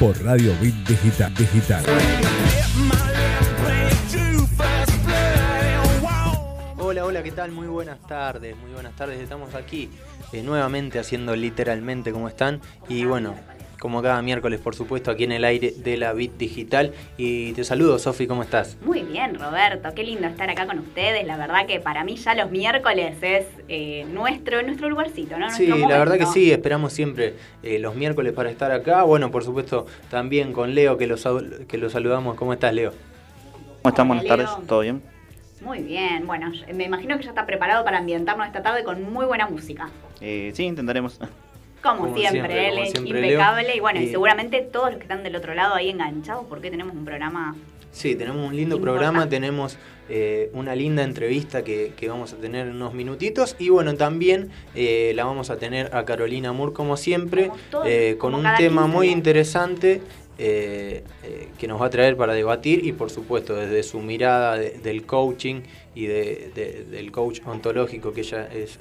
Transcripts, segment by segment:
por Radio Bit Digital. Digital. Hola, hola, ¿qué tal? Muy buenas tardes, muy buenas tardes. Estamos aquí eh, nuevamente haciendo literalmente como están. Y bueno, como cada miércoles, por supuesto, aquí en el aire de la Bit Digital. Y te saludo, Sofi, ¿cómo estás? Muy bien, Roberto, qué lindo estar acá con ustedes. La verdad que para mí ya los miércoles es eh, nuestro, nuestro lugarcito, ¿no? sí, la verdad que sí, esperamos siempre eh, los miércoles para estar acá. Bueno, por supuesto, también con Leo, que lo, que lo saludamos. ¿Cómo estás, Leo? ¿Cómo están? Buenas tardes, ¿todo bien? Muy bien, bueno, me imagino que ya está preparado para ambientarnos esta tarde con muy buena música. Eh, sí, intentaremos. Como, siempre, él es impecable. Y bueno, y seguramente todos los que están del otro lado ahí enganchados porque tenemos un programa Sí, tenemos un lindo programa, tenemos eh, una linda entrevista que, vamos a tener en unos minutitos. Y bueno, también eh, la vamos a tener a Carolina Moore como siempre, eh, con un tema muy interesante que nos va a traer para debatir. Y por supuesto desde su mirada del coaching y del coach ontológico que ella es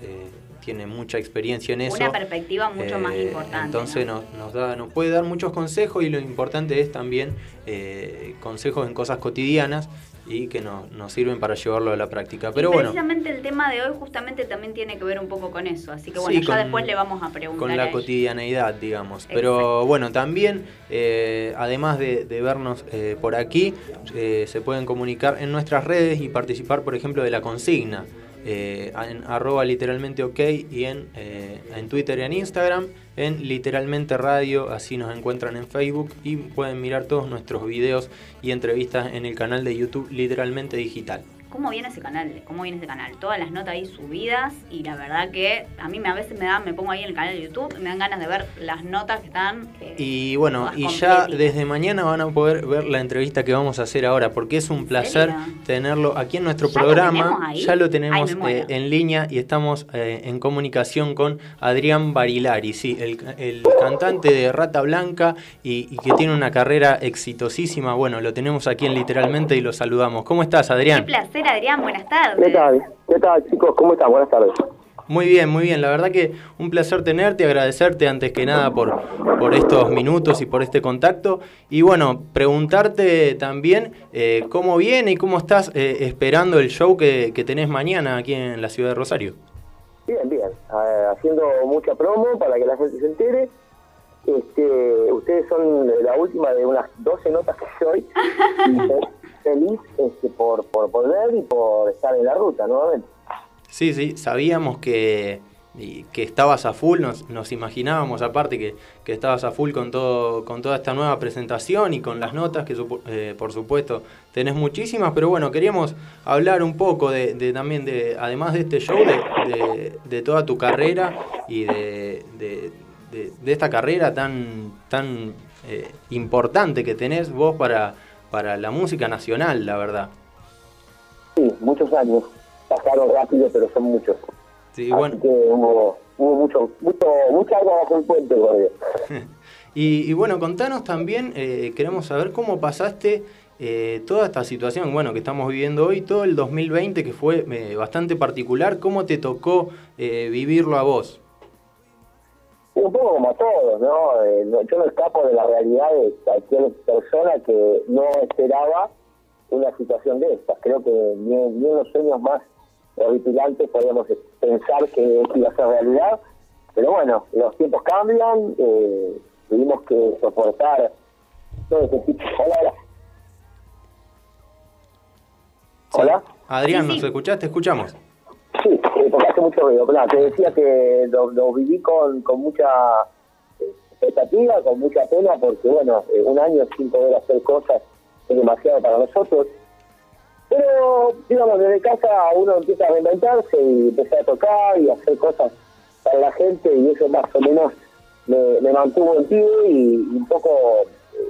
tiene mucha experiencia en eso. Una perspectiva mucho más importante. Entonces nos, da, nos puede dar muchos consejos y lo importante es también eh, consejos en cosas cotidianas y que nos, nos sirven para llevarlo a la práctica. Pero bueno. Precisamente el tema de hoy justamente también tiene que ver un poco con eso, así que bueno, ya después le vamos a preguntar. Con la cotidianeidad, digamos. Pero bueno, también, eh, además de, vernos eh, por aquí, se pueden comunicar en nuestras redes y participar, por ejemplo, de la consigna. Eh, en arroba literalmente ok y en, eh, en Twitter y en Instagram, en literalmente radio, así nos encuentran en Facebook y pueden mirar todos nuestros videos y entrevistas en el canal de YouTube literalmente digital cómo viene ese canal, cómo viene ese canal. Todas las notas ahí subidas y la verdad que a mí me, a veces me da, me pongo ahí en el canal de YouTube y me dan ganas de ver las notas que están. Eh, y bueno, y ya desde mañana van a poder ver la entrevista que vamos a hacer ahora, porque es un placer tenerlo aquí en nuestro programa. ya lo tenemos eh, en línea y estamos eh, en comunicación con Adrián Barilari, sí, el, cantante de Rata Blanca y, y, que tiene una carrera exitosísima. Bueno, lo tenemos aquí en literalmente y lo saludamos. ¿Cómo estás, Adrián? Qué placer Adrián, buenas tardes. ¿Qué tal? ¿Qué tal, chicos? ¿Cómo están? Buenas tardes. Muy bien, muy bien. La verdad que un placer tenerte, agradecerte antes que nada por, por estos minutos y por este contacto. Y bueno, preguntarte también eh, cómo viene y cómo estás eh, esperando el show que, que, tenés mañana aquí en la ciudad de Rosario. Bien, bien. Eh, haciendo mucha promo para que la gente se entere. Este, ustedes son la última de unas 12 notas que soy. feliz este, por, por poder y por estar en la ruta nuevamente. Sí, sí, sabíamos que, que estabas a full, nos, nos imaginábamos aparte que, que, estabas a full con, todo, con toda esta nueva presentación y con las notas que eh, por supuesto tenés muchísimas, pero bueno, queríamos hablar un poco de, también de, además de este show, de, de toda tu carrera y de, esta carrera tan, tan eh, importante que tenés vos para para la música nacional, la verdad. Sí, muchos años. Pasaron rápido, pero son muchos. Sí, bueno. hubo, mucho, mucho, mucha agua bajo el puente, y, y, bueno, contanos también, eh, queremos saber cómo pasaste eh, toda esta situación, bueno, que estamos viviendo hoy, todo el 2020 que fue eh, bastante particular, ¿cómo te tocó vivirlo a vos? Un poco como a todos, eh, ¿no? Yo no escapo de la realidad de cualquier persona que no esperaba una situación de estas. Creo que ni, en los sueños más horripilantes podíamos pensar que esto iba a ser realidad. Pero bueno, los tiempos cambian, eh, tuvimos que soportar todo ese tipo. Hola, hola. Hola. Adrián, ¿nos escuchaste? Escuchamos. Sí, porque hace mucho ruido. te decía que lo, viví con, con mucha expectativa, con mucha pena, porque bueno, eh, un año sin poder hacer cosas es demasiado para nosotros. Pero, digamos, desde casa uno empieza a reinventarse y empezar a tocar y hacer cosas para la gente y eso más o menos me, mantuvo en pie y, un poco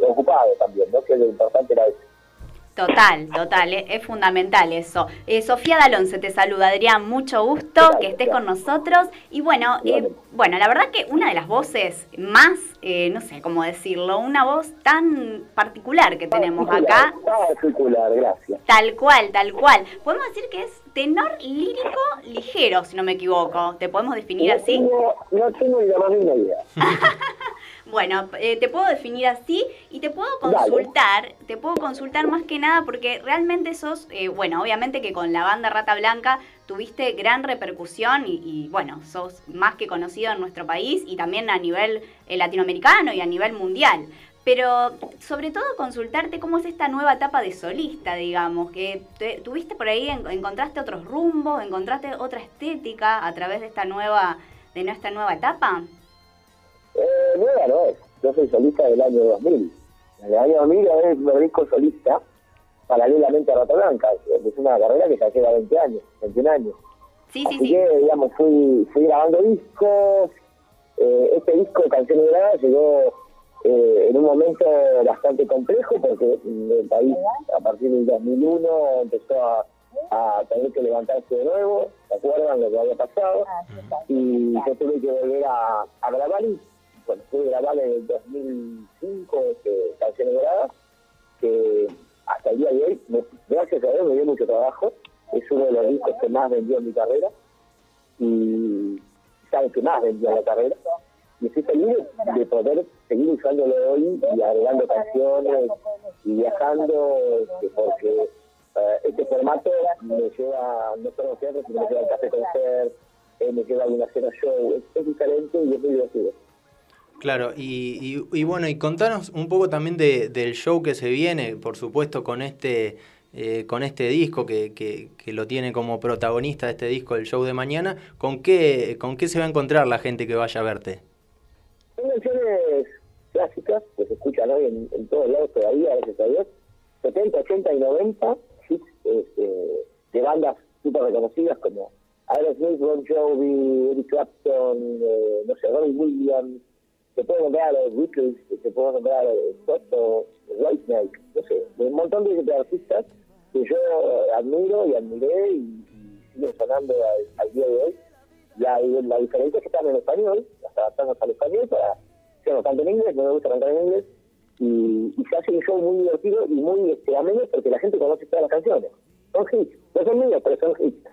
ocupado también, ¿no? Que lo importante era eso. Total, total, es, fundamental eso. Eh, Sofía Dalón se te saluda, Adrián, mucho gusto que estés con nosotros. Y bueno, eh, bueno, la verdad que una de las voces más, eh, no sé cómo decirlo, una voz tan particular que tenemos acá. Particular, gracias. Tal cual, tal cual. Podemos decir que es tenor lírico ligero, si no me equivoco. ¿Te podemos definir así? no tengo ni la más idea. Bueno, eh, te puedo definir así y te puedo consultar, te puedo consultar más que nada porque realmente sos, eh, bueno, obviamente que con la banda Rata Blanca tuviste gran repercusión y, bueno, sos más que conocido en nuestro país y también a nivel eh, latinoamericano y a nivel mundial. Pero sobre todo consultarte cómo es esta nueva etapa de solista, digamos, que tuviste por ahí, encontraste otros rumbos, encontraste otra estética a través de esta nueva, de nuestra nueva etapa. Eh, nueva no es. Yo soy solista del año 2000. En el año 2000 me disco solista paralelamente a Rata Blanca. Es una carrera que ya lleva 20 años, 21 años. Sí, sí, Así sí. que, digamos, fui, fui grabando discos. Eh, este disco, Canciones Gradas, llegó eh, en un momento bastante complejo porque el país, a partir del 2001, empezó a, a tener que levantarse de nuevo. ¿Se acuerdan lo que había pasado? Y yo tuve que volver a, a grabar y bueno, pude grabar en el 2005 este, Canciones Doradas, que hasta el día de hoy, gracias a Dios, me dio mucho trabajo. Es uno de los discos que más vendió en mi carrera y sabe que más vendió en la carrera. Y estoy feliz de poder seguir usándolo hoy y agregando canciones y viajando, este, porque eh, este formato me lleva no solo a teatro, sino me lleva al café concert, eh, me lleva a una cena show. Es, es diferente y es muy divertido. Claro, y, y, bueno, y contanos un poco también de, del show que se viene, por supuesto, con este, eh, con este disco que, que, que, lo tiene como protagonista este disco, el show de mañana. ¿Con qué, ¿Con qué se va a encontrar la gente que vaya a verte? Canciones clásicas que se escuchan hoy en, en todos lados todavía, gracias a Dios. 70, 80 y 90 hits este, de bandas súper reconocidas como Aerosmith, Bon Jovi, Eric Clapton, eh, no sé, Robbie Williams, se puede nombrar a los Beatles, se puede nombrar a los Toto, Whitesnake, no sé, un montón de, artistas que yo admiro y admiré y, siguen sonando al, día de hoy. La, la diferencia es que están en español, las adaptamos al español para, yo no canto en inglés, no me gusta cantar en inglés, y, y se hace un show muy divertido y muy este, ameno porque la gente conoce todas las canciones. Son hits, no son míos, pero son hits.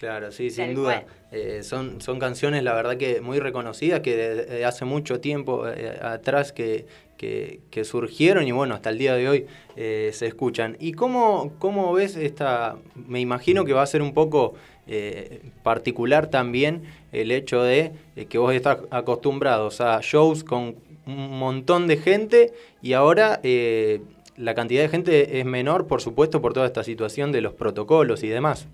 Claro, sí, sin duda. Eh, son, son canciones, la verdad que muy reconocidas, que de, hace mucho tiempo eh, atrás que, que, que, surgieron y bueno, hasta el día de hoy eh, se escuchan. ¿Y cómo, cómo ves esta, me imagino que va a ser un poco eh, particular también el hecho de que vos estás acostumbrados a shows con un montón de gente y ahora la cantidad de gente es menor, por supuesto, por toda esta situación de los protocolos y demás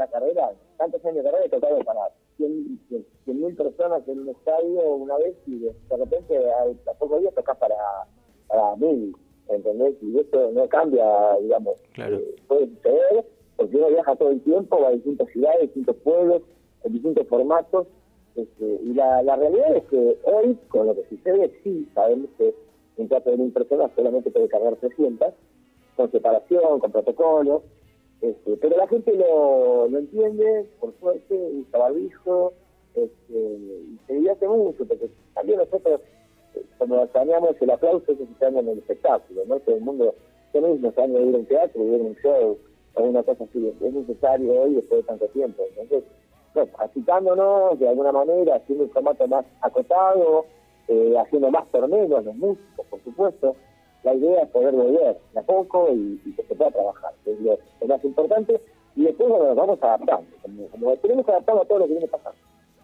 la carrera, tantos años de carrera, he tocado para 100 mil personas en un estadio una vez y de, repente a, a pocos días tocas para, para mil, ¿entendés? Y esto no cambia, digamos. Claro. Eh, puede suceder porque uno viaja todo el tiempo, va a distintas ciudades, distintos pueblos, en distintos formatos. Este, y la, la realidad es que hoy, con lo que sucede, sí sabemos que un teatro de mil personas solamente puede cargar 300, con separación, con protocolos este, pero la gente lo, lo entiende, por suerte, usa barbijo, este, y se divierte mucho, porque también nosotros, eh, cuando extrañamos el aplauso, que extraña en el espectáculo, ¿no? Todo el mundo, yo mismo extraño ir a un teatro, ir a un show, o una cosa así, es necesario hoy después de tanto tiempo. Entonces, bueno, agitándonos de alguna manera, haciendo un formato más acotado, eh, haciendo más torneos, los músicos, por supuesto, la idea es poder volver de a poco y, que se pueda trabajar, es lo, más importante, y después nos vamos adaptando, como tenemos que adaptarnos a todo lo que viene pasando.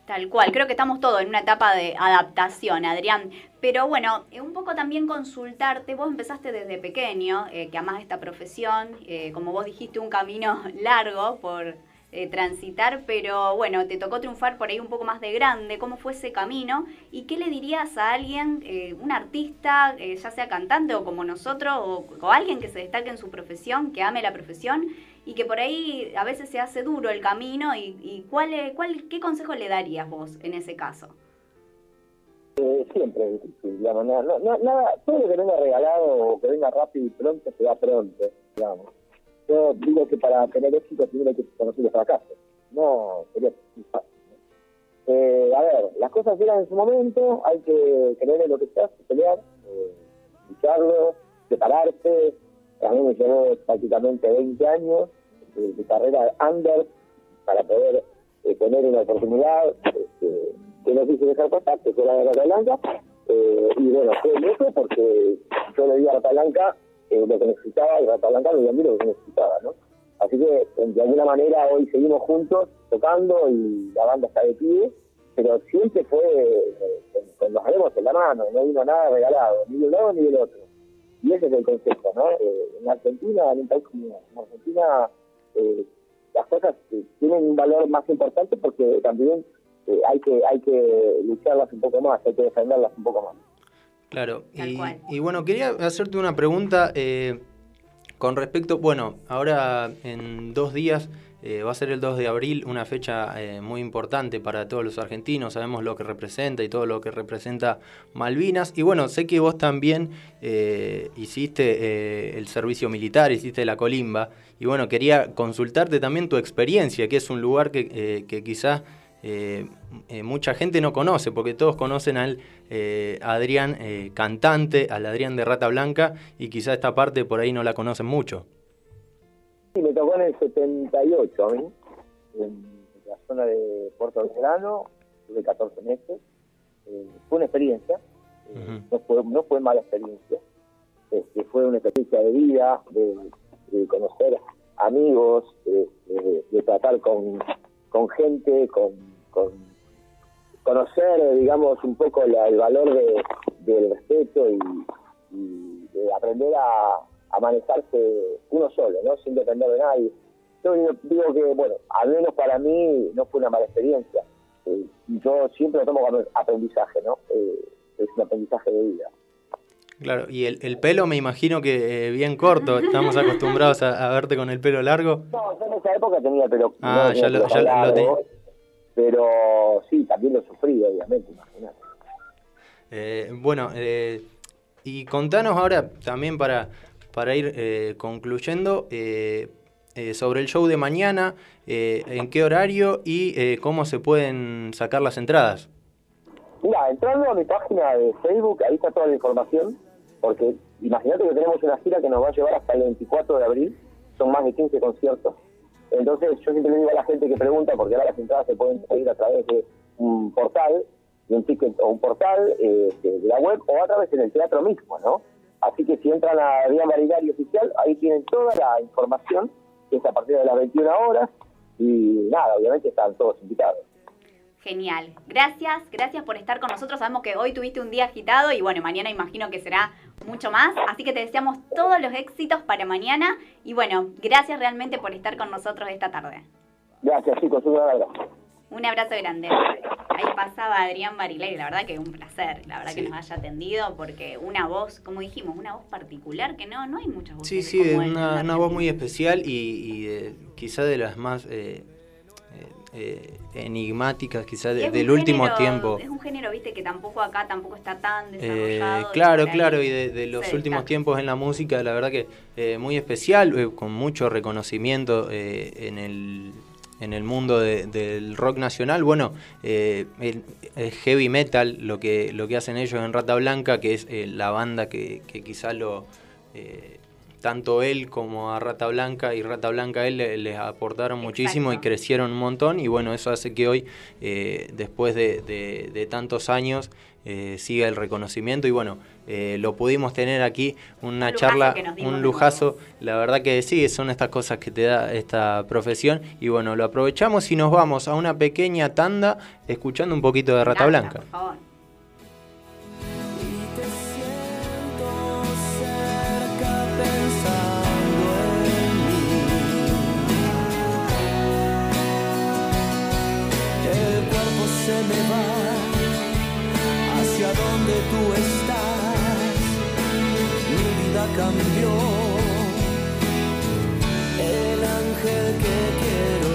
Tal cual, creo que estamos todos en una etapa de adaptación, Adrián. Pero bueno, eh, un poco también consultarte, vos empezaste desde pequeño, eh, que amás esta profesión, eh, como vos dijiste, un camino largo por eh, transitar, pero bueno, te tocó triunfar por ahí un poco más de grande. ¿Cómo fue ese camino? ¿Y qué le dirías a alguien, eh, un artista, eh, ya sea cantante o como nosotros, o, o, alguien que se destaque en su profesión, que ame la profesión y que por ahí a veces se hace duro el camino? ¿Y, y cuál, cuál, qué consejo le darías vos en ese caso? Eh, siempre nada, nada, todo lo que venga regalado o que venga rápido y pronto se va pronto, digamos yo digo que para tener éxito primero hay que conocer los fracasos. No, sería fácil. Eh, a ver, las cosas llegan en su momento, hay que creer en lo que hace, pelear, eh, lucharlo, prepararse. A mí me llevó prácticamente 20 años de, de carrera under para poder eh, tener una oportunidad. Este, que no quise dejar pasar, que fue la de Rata Blanca. Eh, y bueno, fue eso porque yo le di a Rata Blanca eh, lo que necesitaba y Rata Blanca me dio a mí lo que necesitaba, ¿no? Así que de alguna manera hoy seguimos juntos tocando y la banda está de pie, pero siempre fue eh, con los haremos en la mano, no vino nada regalado, ni de un lado ni del otro. Y ese es el concepto, ¿no? Eh, en Argentina, en un país como, Argentina, eh, las cosas tienen un valor más importante porque también hay que hay que lucharlas un poco más, hay que defenderlas un poco más. Claro, y, y, bueno, quería hacerte una pregunta con respecto, bueno, ahora en dos días eh, va a ser el 2 de abril, una fecha eh, muy importante para todos los argentinos, sabemos lo que representa y todo lo que representa Malvinas. Y bueno, sé que vos también eh, hiciste el servicio militar, hiciste la colimba. Y bueno, quería consultarte también tu experiencia, que es un lugar que, que quizás mucha gente no conoce, porque todos conocen al Adrián cantante, al Adrián de Rata Blanca, y quizás esta parte por ahí no la conocen mucho. Sí, me tocó en el 78 a mí, en la zona de Puerto Belgrano, tuve 14 meses. Eh, fue una experiencia, eh, no, fue, no fue mala experiencia, este, fue una experiencia de vida, de, conocer amigos, de, tratar con, con gente, con, conocer, digamos, un poco el valor de, del respeto y, y de aprender a, a manejarse uno solo, ¿no? Sin depender de nadie. Yo digo que, bueno, al menos para mí no fue una mala experiencia. Eh, yo siempre lo tomo como aprendizaje, ¿no? Eh, es un aprendizaje de vida. Claro, y el, el pelo me imagino que eh, bien corto, estamos acostumbrados a, verte con el pelo largo. No, yo en esa época tenía el pelo Ah, ya, lo, ya largo, Pero sí, también lo sufrí, obviamente, imagínate. bueno, y contanos ahora también para, para ir eh, concluyendo eh, eh, sobre el show de mañana, en qué horario y cómo se pueden sacar las entradas. Mira, entrando a mi página de Facebook, ahí está toda la información, porque imagínate que tenemos una gira que nos va a llevar hasta el 24 de abril, son más de 15 conciertos. Entonces yo siempre le digo a la gente que pregunta, porque ahora las entradas se pueden pedir a través de un portal, de un ticket o un portal de la web o a través del teatro mismo, ¿no? Así que si entran a Vía Maridario Oficial, ahí tienen toda la información, que es a partir de las 21 horas, y nada, obviamente están todos invitados. Genial. Gracias, gracias por estar con nosotros. Sabemos que hoy tuviste un día agitado y bueno, mañana imagino que será mucho más. Así que te deseamos todos los éxitos para mañana. Y bueno, gracias realmente por estar con nosotros esta tarde. Gracias chicos, un abrazo. Un abrazo grande. Ahí pasaba Adrián Barilei, la verdad que un placer, la verdad que nos haya atendido, porque una voz, como dijimos, una voz particular que no, no hay muchas voces. Sí, sí, una, una voz muy especial y, y quizá de las más eh, eh, enigmáticas, quizá del último tiempo. Es un género, viste, que tampoco acá tampoco está tan eh, desarrollado. claro, claro, y de, los últimos tiempos en la música, la verdad que muy especial, con mucho reconocimiento en el en el mundo del rock nacional, bueno, eh, el, heavy metal, lo que, lo que hacen ellos en Rata Blanca, que es eh, la banda que, que quizá lo... Eh, tanto él como a Rata Blanca y Rata Blanca él les aportaron muchísimo y crecieron un montón y bueno, eso hace que hoy, después de, de tantos años, eh, siga el reconocimiento y bueno, eh, lo pudimos tener aquí, una charla, un lujazo, la verdad que sí, son estas cosas que te da esta profesión y bueno, lo aprovechamos y nos vamos a una pequeña tanda escuchando un poquito de Rata Blanca. Tú estás, mi vida cambió. El ángel que quiero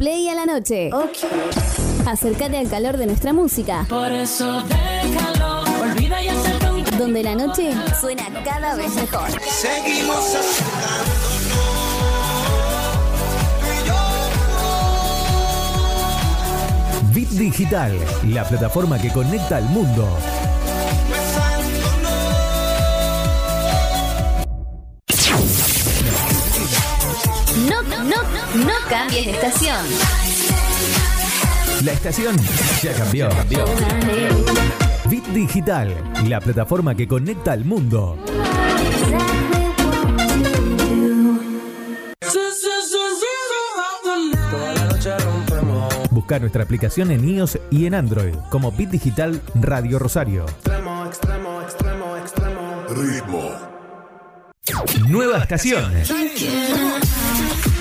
play a la noche. Acércate al calor de nuestra música. Por eso déjalo, olvida y un Donde la noche suena cada vez mejor. Seguimos Bit Digital, la plataforma que conecta al mundo. No, cambies de estación. La estación ya cambió. Bit Digital, la plataforma que conecta al mundo. Busca nuestra aplicación en iOS y en Android como Bit Digital Radio Rosario. Extremo, extremo, extremo, extremo. Ritmo. Nueva estación.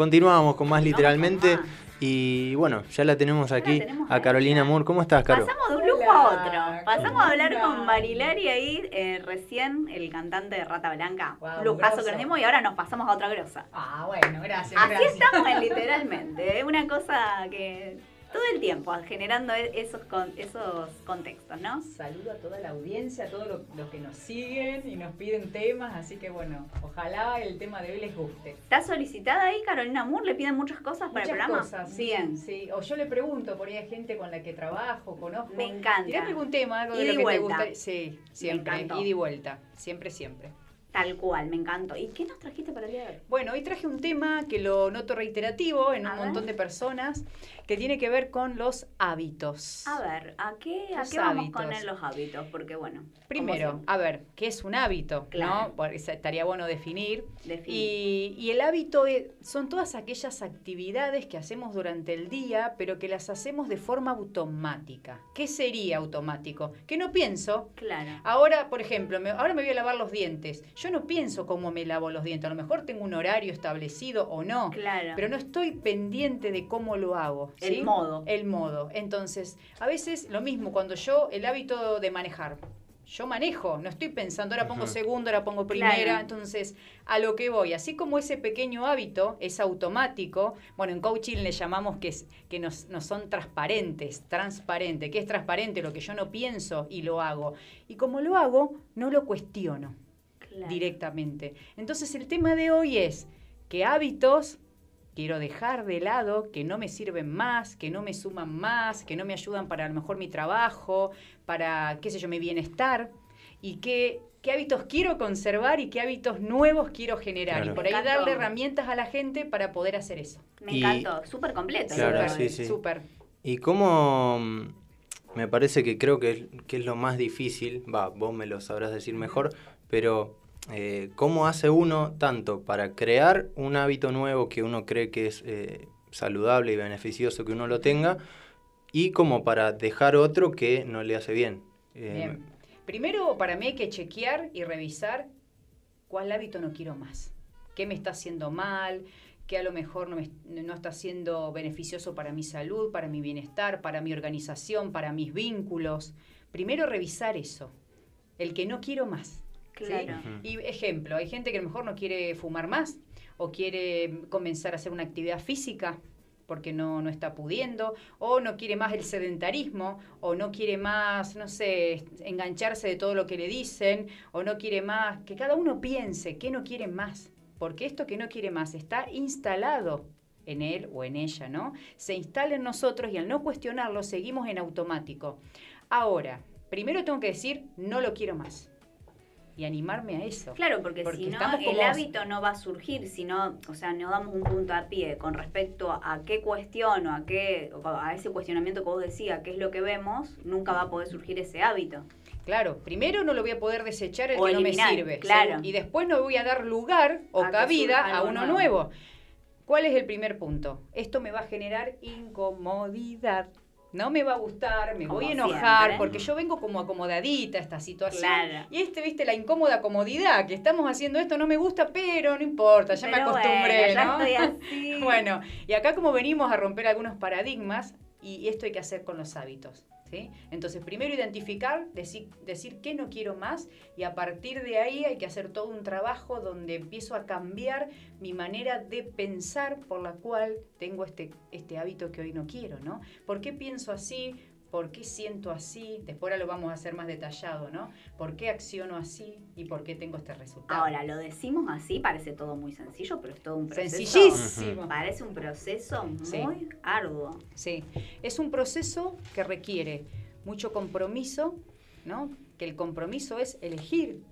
Continuamos con más literalmente. con más. Y bueno, ya la tenemos aquí tenemos a Carolina Moore. ¿Cómo estás, Caro? Pasamos de un lujo a otro. Pasamos a hablar con Marilari ahí, eh, recién, el cantante de Rata Blanca. Guau, un lujazo que nos dimos y ahora nos pasamos a otra grosa. Ah, bueno, gracias. Así gracias. estamos en literalmente. Es una cosa que todo el tiempo generando e- esos, con- esos contextos, ¿no? Saludo a toda la audiencia, a todos los que nos siguen y nos piden temas, así que bueno, ojalá el tema de hoy les guste. ¿Está solicitada ahí Carolina Moore? ¿Le piden muchas cosas para Muchas el programa? cosas, Bien. sí, sí. O yo le pregunto por ahí a gente con la que trabajo, conozco. Me encanta. ¿Tienes algún tema, algo de lo que te gustaría? Sí, siempre, ida y vuelta, siempre, siempre. Tal cual, me encantó. ¿Y qué nos trajiste para el día de hoy? Bueno, hoy traje un tema que lo noto reiterativo en A un ver. montón de personas, que tiene que ver con los hábitos. A ver, ¿a qué, a qué vamos con los hábitos? Porque bueno. Primero, a ver, ¿qué es un hábito? Claro. ¿no? Porque estaría bueno definir. definir. Y, y el hábito es- son todas aquellas actividades que hacemos durante el día, pero que las hacemos de forma automática. ¿Qué sería automático? Que no pienso. Claro. Ahora, por ejemplo, me- ahora me voy a lavar los dientes. Yo no pienso cómo me lavo los dientes. A lo mejor tengo un horario establecido o no. Claro. Pero no estoy pendiente de cómo lo hago. El modo. El modo. Entonces, a veces lo mismo cuando yo, el hábito de manejar. Yo manejo, no estoy pensando, ahora pongo Ujú. segundo, ahora pongo primera. Claro. Entonces, a lo que voy, así como ese pequeño hábito es automático, bueno, en coaching le llamamos que, es, que nos, nos son transparentes, transparente. ¿Qué es transparente? Lo que yo no pienso y lo hago. Y como lo hago, no lo cuestiono claro. directamente. Entonces el tema de hoy es qué hábitos quiero dejar de lado, que no me sirven más, que no me suman más, que no me ayudan para a lo mejor mi trabajo, para, qué sé yo, mi bienestar, y qué, qué hábitos quiero conservar y qué hábitos nuevos quiero generar. Claro. Y por ahí darle herramientas a la gente para poder hacer eso. Me Y- encantó, súper completo. Claro, ¿no? sí, sí. Súper. ¿Y cómo mm, me parece que creo que es, que es lo más difícil? Va, vos me lo sabrás decir mejor, pero eh, ¿cómo hace uno tanto para crear un hábito nuevo que uno cree que es eh, saludable y beneficioso que uno lo tenga y como para dejar otro que no le hace bien? Eh, Bien. Primero, para mí hay que chequear y revisar cuál hábito no quiero más. ¿Qué me está haciendo mal? ¿Qué a lo mejor no, no está siendo beneficioso para mi salud, para mi bienestar, para mi organización, para mis vínculos? Primero revisar eso. El que no quiero más. ¿Sí? Claro. Y ejemplo, hay gente que a lo mejor no quiere fumar más o quiere comenzar a hacer una actividad física porque no, no está pudiendo, o no quiere más el sedentarismo, o no quiere más, no sé, engancharse de todo lo que le dicen, o no quiere más, que cada uno piense qué no quiere más, porque esto que no quiere más está instalado en él o en ella, ¿no? Se instala en nosotros y al no cuestionarlo seguimos en automático. Ahora, primero tengo que decir, no lo quiero más. Y animarme a eso. Claro, porque, Porque si no, el como- hábito no va a surgir, si no, o sea, no damos un punto a pie con respecto a qué cuestión o a qué, o a ese cuestionamiento que vos decías, qué es lo que vemos, nunca va a poder surgir ese hábito. Claro, primero no lo voy a poder desechar el O que no me sirve. claro. ¿sí? Y después no voy a dar lugar o A cabida a uno nuevo. nuevo. ¿Cuál es el primer punto? Esto me va a generar incomodidad. No me va a gustar, me Como voy a enojar, siempre. porque yo vengo como acomodadita a esta situación. Claro. Y este, viste, la incómoda comodidad, que estamos haciendo esto no me gusta, pero no importa, ya me acostumbré, bueno, ya ¿no? estoy así. Bueno, y acá como venimos a romper algunos paradigmas, y esto hay que hacer con los hábitos. Entonces, primero identificar, decir, decir qué no quiero más, y a partir de ahí hay que hacer todo un trabajo donde empiezo a cambiar mi manera de pensar por la cual tengo este, este hábito que hoy no quiero, ¿no? ¿Por qué pienso así? ¿Por qué siento así? Después ahora lo vamos a hacer más detallado, ¿no? ¿Por qué acciono así y por qué tengo este resultado? Ahora, lo decimos así, parece todo muy sencillo, pero es todo un proceso. Sencillísimo. Parece un proceso Sí. muy arduo. Sí, es un proceso que requiere mucho compromiso, ¿no? Que el compromiso es elegir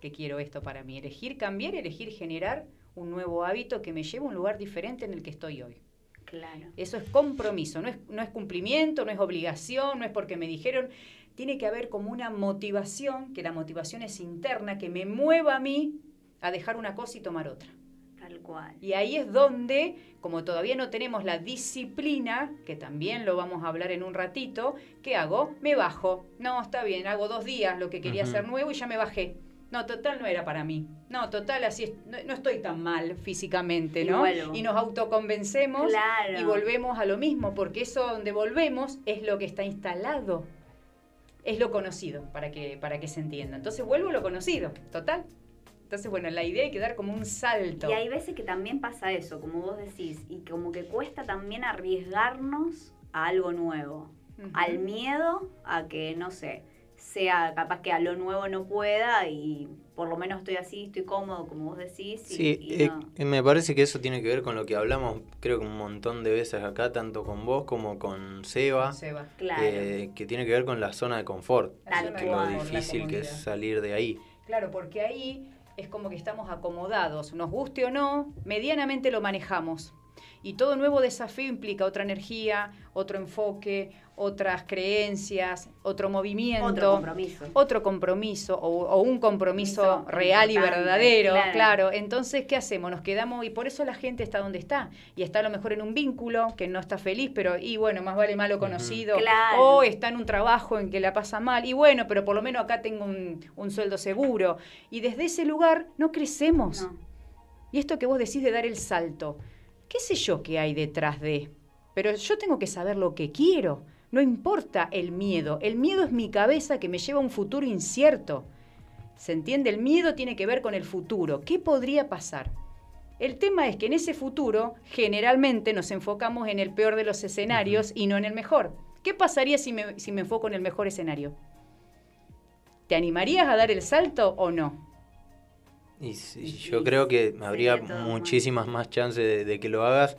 que quiero esto para mí, elegir cambiar, elegir generar un nuevo hábito que me lleve a un lugar diferente en el que estoy hoy. Claro. Eso es compromiso, no es, no es cumplimiento, no es obligación, no es porque me dijeron. Tiene que haber como una motivación, que la motivación es interna, que me mueva a mí a dejar una cosa y tomar otra. Tal cual. Y ahí es donde, como todavía no tenemos la disciplina, que también lo vamos a hablar en un ratito, ¿qué hago? Me bajo. No, está bien, hago dos días lo que quería hacer nuevo y ya me bajé. No, total no era para mí. No, total así es- no, no estoy tan mal físicamente, ¿no? Y nos autoconvencemos Claro. y volvemos a lo mismo, porque eso donde volvemos es lo que está instalado. Es lo conocido, para que, para que se entienda. Entonces vuelvo a lo conocido, total. Entonces, bueno, la idea es que dar como un salto. Y hay veces que también pasa eso, como vos decís, y como que cuesta también arriesgarnos a algo nuevo. Al miedo a que, no sé, sea capaz que a lo nuevo no pueda y por lo menos estoy así, estoy cómodo, como vos decís. Y, Sí, y eh, no. eh, me parece que eso tiene que ver con lo que hablamos, creo que un montón de veces acá, tanto con vos como con Seba, Seba. Claro. eh, que tiene que ver con la zona de confort, Tal que lo difícil que es salir de ahí. Claro, porque ahí es como que estamos acomodados, nos guste o no, medianamente lo manejamos. Y todo nuevo desafío implica otra energía, otro enfoque, otras creencias, otro movimiento. Otro compromiso. otro compromiso o, o un compromiso Compromiso real y verdadero, claro. claro. Entonces, ¿qué hacemos? Nos quedamos y por eso la gente está donde está y está a lo mejor en un vínculo que no está feliz, pero y bueno, más vale malo conocido Claro. o está en un trabajo en que la pasa mal y bueno, pero por lo menos acá tengo un, un sueldo seguro y desde ese lugar no crecemos. No. Y esto que vos decís de dar el salto, ¿qué sé yo qué hay detrás de? Pero yo tengo que saber lo que quiero. No importa el miedo. El miedo es mi cabeza que me lleva a un futuro incierto. ¿Se entiende? El miedo tiene que ver con el futuro. ¿Qué podría pasar? El tema es que en ese futuro generalmente nos enfocamos en el peor de los escenarios y no en el mejor. ¿Qué pasaría si me, si me enfoco en el mejor escenario? ¿Te animarías a dar el salto o no? Y sí, Y yo sí, creo que habría muchísimas más chances de, de que lo hagas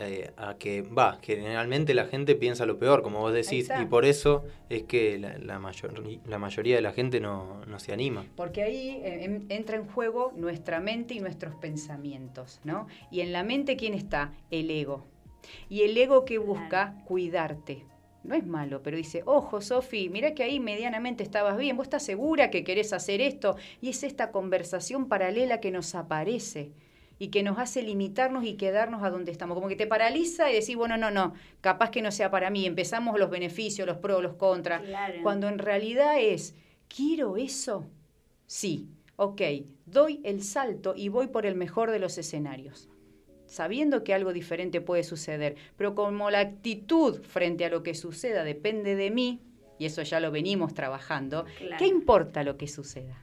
eh, a que, va, generalmente la gente piensa lo peor, como vos decís, y por eso es que la, la, mayor- la mayoría de la gente no, no se anima. Porque ahí eh, em- entra en juego nuestra mente y nuestros pensamientos, ¿no? Y en la mente, ¿quién está? El ego. Y el ego que busca cuidarte. No es malo, pero dice, ojo, Sofi, mira que ahí medianamente estabas bien, vos estás segura que querés hacer esto. Y es esta conversación paralela que nos aparece y que nos hace limitarnos y quedarnos a donde estamos. Como que te paraliza y decís, bueno, no, no, capaz que no sea para mí. Empezamos los beneficios, los pros, los contras. Claro. Cuando en realidad es, ¿quiero eso? Sí, ok, doy el salto y voy por el mejor de los escenarios, sabiendo que algo diferente puede suceder, pero como la actitud frente a lo que suceda depende de mí, y eso ya lo venimos trabajando, Claro. ¿qué importa lo que suceda?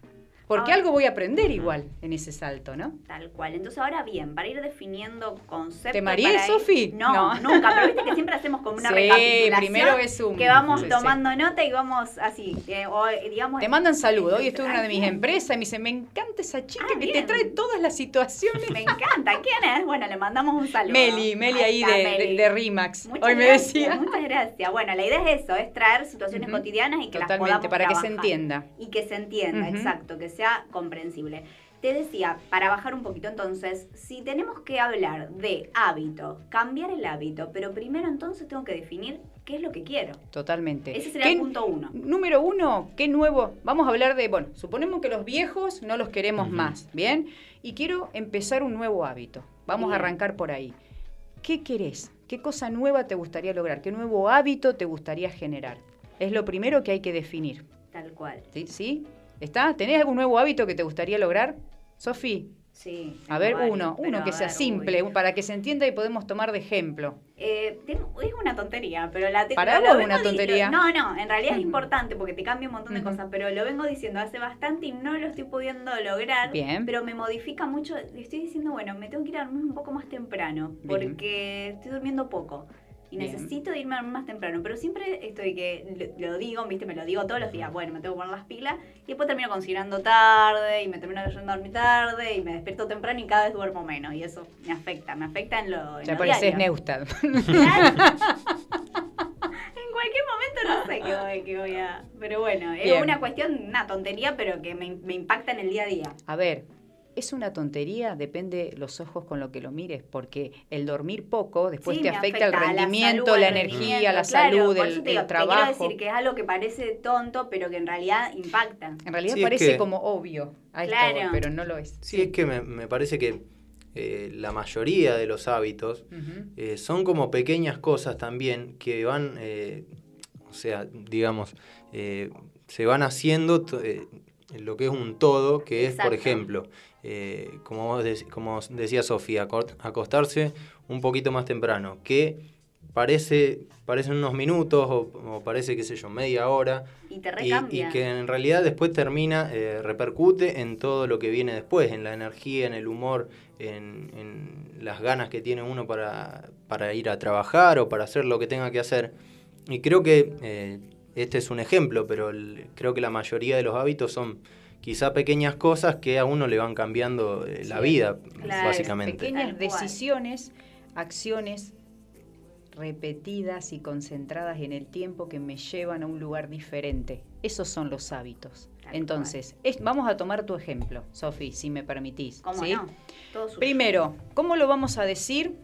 Porque Ahora- algo voy a aprender igual en ese salto, ¿no? Tal cual. Entonces, ahora bien, para ir definiendo conceptos. ¿Te mareé, Sofi? No, No. nunca. Pero viste que siempre hacemos como una Sí, recapitulación. primero es un- Que vamos sí, sí. tomando nota y vamos así. eh, o, eh, digamos, Te mandan saludos. Hoy estuve en una de mis empresas y me dice, me encanta esa chica Ah, que te trae todas las situaciones. Me encanta. ¿Quién es? Bueno, le mandamos un saludo. Meli, Meli ahí está, de, Meli. de, de Rimax. Muchas Hoy me gracias, decía. Muchas gracias. Bueno, la idea es eso, es traer situaciones cotidianas y que las Totalmente, podamos para que se entienda. Y que se entienda, exacto, que sea comprensible. Te decía, para bajar un poquito entonces, si tenemos que hablar de hábito, cambiar el hábito, pero primero entonces tengo que definir qué es lo que quiero. Totalmente. Ese sería ¿Qué- el punto uno. Número uno, ¿qué nuevo? Vamos a hablar de, bueno, suponemos que los viejos no los queremos más, ¿bien? Y quiero empezar un nuevo hábito. Vamos a arrancar por ahí. ¿Qué querés? ¿Qué cosa nueva te gustaría lograr? ¿Qué nuevo hábito te gustaría generar? Es lo primero que hay que definir. Tal cual. ¿Sí? ¿Sí? ¿Está? ¿Tenés algún nuevo hábito que te gustaría lograr? Sofi, Sí. a ver varios, uno, uno que sea ver, simple, uy. para que se entienda y podemos tomar de ejemplo. Eh, tengo- es una tontería, pero la te- Para lo vengo una di- tontería. No, no, en realidad es importante porque te cambia un montón de cosas, pero lo vengo diciendo hace bastante y no lo estoy pudiendo lograr. Bien. Pero me modifica mucho. Estoy diciendo, bueno, me tengo que ir a dormir un poco más temprano Bien. porque estoy durmiendo poco. Y Bien. necesito irme más temprano, pero siempre estoy que lo, lo digo, viste, me lo digo todos los días, bueno, me tengo que poner las pilas y después termino considerando tarde y me termino yendo a dormir tarde y me despierto temprano y cada vez duermo menos y eso me afecta, me afecta en lo, en Ya lo pareces. Neustad. En cualquier momento no sé qué voy, a... Pero bueno, es una cuestión, una tontería, pero que me, me impacta en el día a día. A ver, es una tontería, depende los ojos con lo que lo mires, porque el dormir poco después Sí, te afecta, el la rendimiento, salud, la energía, rendimiento, la claro, salud, por el, eso te el digo, te trabajo. quiero decir que es algo que parece tonto, pero que en realidad impacta. En realidad Sí, es parece que- como obvio, a esto Claro. pero no lo es. Sí, es que me, me parece que eh, la mayoría de los hábitos eh, son como pequeñas cosas también que van, eh, o sea, digamos, eh, se van haciendo eh, lo que es un todo, que es, por ejemplo, eh, como, como decía Sofía, acostarse un poquito más temprano, que parece, parecen unos minutos o, o parece, qué sé yo, media hora, Y te y, y que en realidad después termina, eh, repercute en todo lo que viene después, en la energía, en el humor, en, en las ganas que tiene uno para, para ir a trabajar o para hacer lo que tenga que hacer. Y creo que eh, este es un ejemplo, pero el- creo que la mayoría de los hábitos son quizá pequeñas cosas que a uno le van cambiando eh, la Sí, vida, claro, básicamente. Pequeñas decisiones, acciones repetidas y concentradas en el tiempo que me llevan a un lugar diferente. Esos son los hábitos. Tal Entonces, es- vamos a tomar tu ejemplo, Sofi, si me permitís. ¿Cómo ¿sí? no? Primero, ¿cómo lo vamos a decir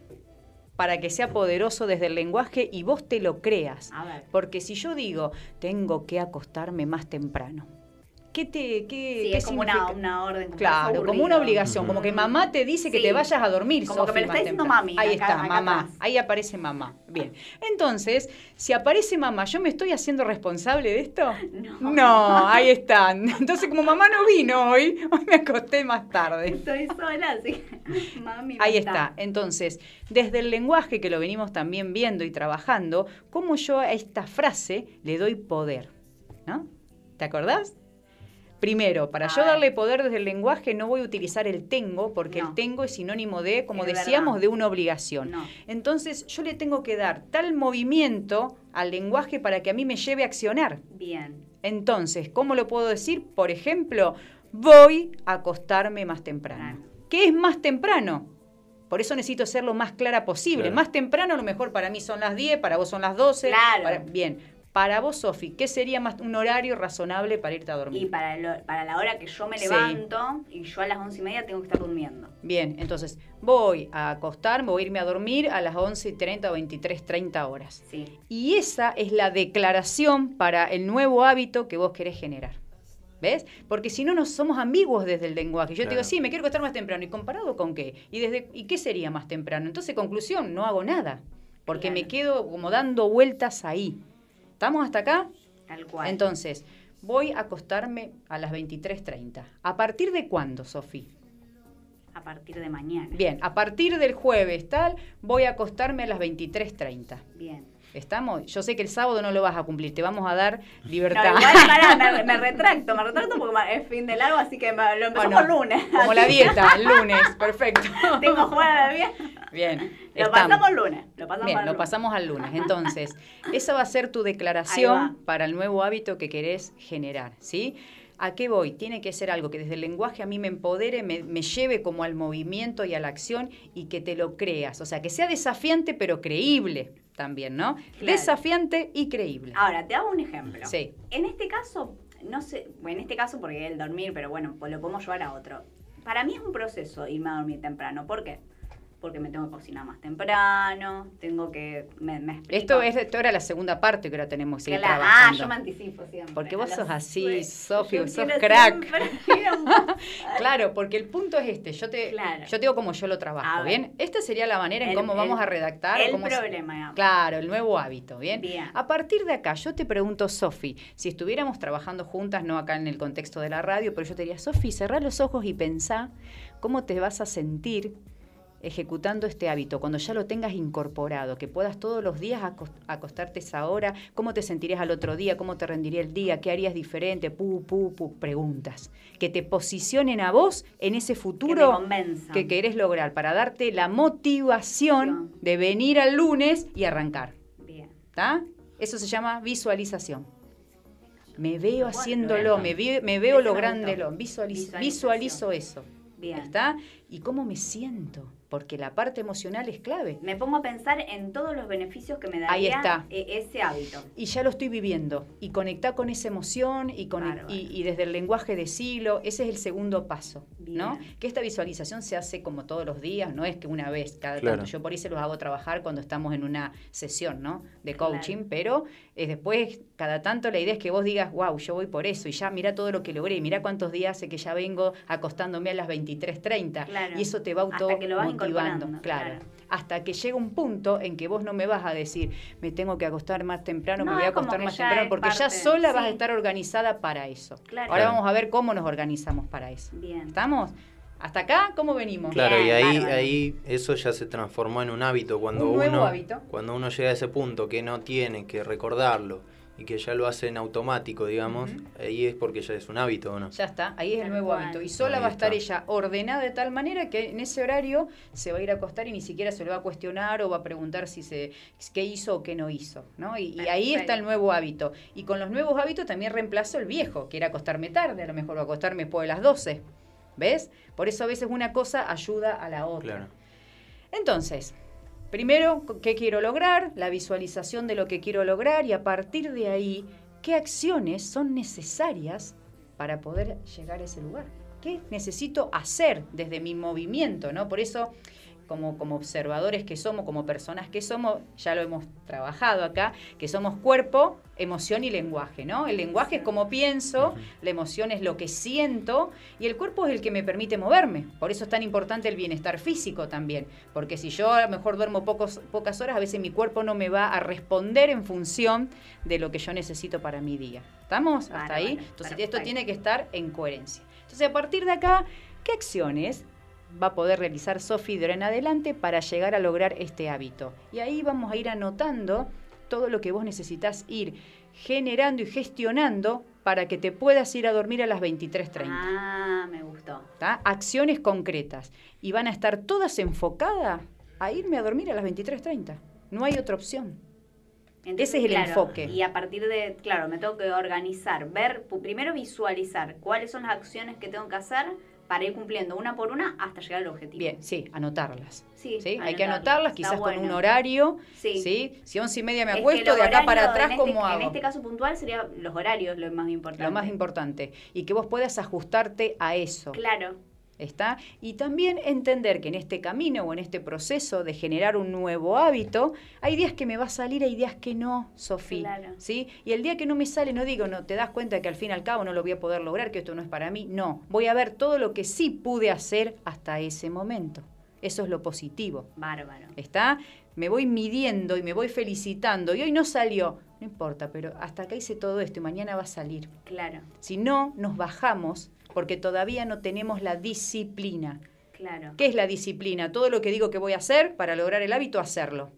para que sea poderoso desde el lenguaje y vos te lo creas? A ver. Porque si yo digo, tengo que acostarme más temprano, ¿qué te qué, Sí, qué es como una, orden. como Claro, como una obligación, como que mamá te dice que Sí. te vayas a dormir. Como que me lo está diciendo temprano. mami, Ahí acá- está, acá mamá. atrás. Ahí aparece mamá. Bien. Entonces, si aparece mamá, ¿yo me estoy haciendo responsable de esto? No. No, ahí están. Entonces, como mamá no vino hoy, hoy me acosté más tarde. Estoy sola, así que mami. Ahí basta. está. Entonces, desde el lenguaje que lo venimos también viendo y trabajando, cómo yo a esta frase le doy poder. ¿No? ¿Te acordás? Primero, para A yo ver. darle poder desde el lenguaje no voy a utilizar el tengo, porque No. el tengo es sinónimo de, como Es decíamos, verdad. de una obligación. No. Entonces, yo le tengo que dar tal movimiento al lenguaje para que a mí me lleve a accionar. Bien. Entonces, ¿cómo lo puedo decir? Por ejemplo, voy a acostarme más temprano. Claro. ¿Qué es más temprano? Por eso necesito ser lo más clara posible. Claro. Más temprano a lo mejor para mí son las 10, para vos son las 12. Claro. para- bien. Para vos, Sofi, ¿qué sería más un horario razonable para irte a dormir? Y para, lo- para la hora que yo me Sí. levanto y yo a las once y media tengo que estar durmiendo. Bien, entonces voy a acostarme, voy a irme a dormir a las 11.30 o 23.30 horas. Sí. Y esa es la declaración para el nuevo hábito que vos querés generar. ¿Ves? Porque si no, no somos ambiguos desde el lenguaje. Yo te digo, sí, me quiero acostar más temprano. ¿Y comparado con qué? ¿Y, desde, ¿Y qué sería más temprano? Entonces, conclusión, no hago nada. Porque me quedo como dando vueltas ahí. ¿Estamos hasta acá? Tal cual. Entonces, voy a acostarme a las 23.30. ¿A partir de cuándo, Sofi? a partir de mañana. Bien, a partir del jueves tal, voy a acostarme a las 23.30. Bien. ¿Estamos? Yo sé que el sábado no lo vas a cumplir, te vamos a dar No, libertad. igual, pará, me, me retracto, me retracto porque es fin de largo, así que lo empezamos Bueno, lunes. Como la dieta, el lunes, perfecto. Tengo jugar bien. Bien. Lo pasamos lunes. Lo pasamos Bien, al lo lunes. pasamos al lunes. Entonces, esa va a ser tu declaración para el nuevo hábito que querés generar, ¿sí? ¿A qué voy? Tiene que ser algo que desde el lenguaje a mí me empodere, me, me lleve como al movimiento y a la acción y que te lo creas. O sea, que sea desafiante pero creíble también, ¿no? Claro. Desafiante y creíble. Ahora, te hago un ejemplo. Sí. En este caso, no sé, bueno, en este caso porque el dormir, pero bueno, pues lo podemos llevar a otro. Para mí es un proceso irme a dormir temprano. ¿Por qué? Porque me tengo que cocinar más temprano, tengo que... Me. Esto, es, esto era la segunda parte que ahora tenemos que Claro, ah, yo me anticipo siempre. Porque vos sos así, Yo sos crack. siempre Claro, porque el punto es este. Yo te, Claro. yo te digo como yo lo trabajo. ¿bien? Esta sería la manera en El- cómo vamos a redactar. el cómo problema, digamos. Claro, el nuevo hábito, ¿bien? Bien. A partir de acá, yo te pregunto, Sofi, si estuviéramos trabajando juntas, no acá en el contexto de la radio, pero yo te diría, Sofi, cerrá los ojos y pensá cómo te vas a sentir ejecutando este hábito, cuando ya lo tengas incorporado, que puedas todos los días acos- acostarte esa hora, cómo te sentirías al otro día, cómo te rendiría el día, qué harías diferente, pu, pu, pu, preguntas, que te posicionen a vos en ese Que futuro convenza. que querés lograr, para darte la motivación de venir al lunes y arrancar. Bien. ¿Está? Eso se llama visualización. Me veo haciéndolo, me, vi- me veo lográndolo, visualizo, visualizo eso. Bien. ¿Está? ¿Y cómo me siento? Porque la parte emocional es clave. Me pongo a pensar en todos los beneficios que me daría Ahí está. e- ese hábito. Y ya lo estoy viviendo. Y conectar con esa emoción y, con Bárbaro. y, y desde el lenguaje de siglo, ese es el segundo paso. ¿no? Que esta visualización se hace como todos los días, no es que una vez cada Claro. tanto. Yo por ahí se los hago trabajar cuando estamos en una sesión ¿no? de Claro. coaching, pero eh, después cada tanto la idea es que vos digas, wow, yo voy por eso y ya mira todo lo que logré, mira cuántos días hace que ya vengo acostándome a las 23.30 Claro. Y eso te va Hasta auto que lo vas motivando. incorporando, Claro. claro. Hasta que llega un punto en que vos no me vas a decir, me tengo que acostar más temprano, No, me voy a acostar más temprano, porque ya sola vas a estar organizada para eso. Claro. Ahora vamos a ver cómo nos organizamos para eso. Bien. ¿Estamos? ¿Hasta acá? ¿Cómo venimos? Claro, y ahí, bárbaro. ahí eso ya se transformó en un hábito cuando Un nuevo uno hábito. cuando uno llega a ese punto que no tiene que recordarlo y que ya lo hace en automático, digamos, ahí es porque ya es un hábito, ¿o no? Ya está, ahí es el nuevo hábito. Y sola Ahí va a estar ella ordenada de tal manera que en ese horario se va a ir a acostar y ni siquiera se lo va a cuestionar o va a preguntar si se qué hizo o qué no hizo. ¿no? Y, y ahí está el nuevo hábito. Y con los nuevos hábitos también reemplazo el viejo, que era acostarme tarde, a lo mejor va a acostarme después de las 12. ¿Ves? Por eso a veces una cosa ayuda a la otra. Claro. Entonces, primero, ¿qué quiero lograr? La visualización de lo que quiero lograr y a partir de ahí, ¿qué acciones son necesarias para poder llegar a ese lugar? ¿Qué necesito hacer desde mi movimiento? ¿no? Por eso, como, como observadores que somos, como personas que somos, ya lo hemos trabajado acá, que somos cuerpo, emoción y lenguaje, ¿no? El lenguaje es como pienso, la emoción es lo que siento y el cuerpo es el que me permite moverme. Por eso es tan importante el bienestar físico también, porque si yo a lo mejor duermo pocos, pocas horas, a veces mi cuerpo no me va a responder en función de lo que yo necesito para mi día. ¿Estamos hasta ahí? Entonces esto tiene que estar en coherencia. Entonces a partir de acá, ¿qué acciones va a poder realizar Sofi de ahora en adelante para llegar a lograr este hábito? Y ahí vamos a ir anotando todo lo que vos necesitas ir generando y gestionando para que te puedas ir a dormir a las 23.30. Ah, me gustó. ¿tá? Acciones concretas. Y van a estar todas enfocadas a irme a dormir a las 23.30. No hay otra opción. Ese es el claro, enfoque. Y a partir de, claro, me tengo que organizar, ver, primero visualizar cuáles son las acciones que tengo que hacer para ir cumpliendo una por una hasta llegar al objetivo. Bien, sí, anotarlas. Sí, ¿sí? Hay que anotarlas, quizás con un horario. Sí. Sí. Si once y media me Es que acuesto, de acá para atrás, este- ¿cómo hago? En este caso puntual sería los horarios lo más importante. Lo más importante. Y que vos puedas ajustarte a eso. Claro. ¿Está? Y también entender que en este camino o en este proceso de generar un nuevo hábito, hay días que me va a salir, hay días que no, Sofía. Claro. ¿Sí? Y el día que no me sale, no digo, no, te das cuenta que al fin y al cabo no lo voy a poder lograr, que esto no es para mí. No, voy a ver todo lo que sí pude hacer hasta ese momento. Eso es lo positivo. Bárbaro. ¿Está? Me voy midiendo y me voy felicitando. Y hoy no salió. No importa, pero hasta acá hice todo esto y mañana va a salir. Claro, Si no, nos bajamos porque todavía no tenemos la disciplina. claro. ¿Qué es la disciplina? Todo lo que digo que voy a hacer para lograr el hábito, hacerlo.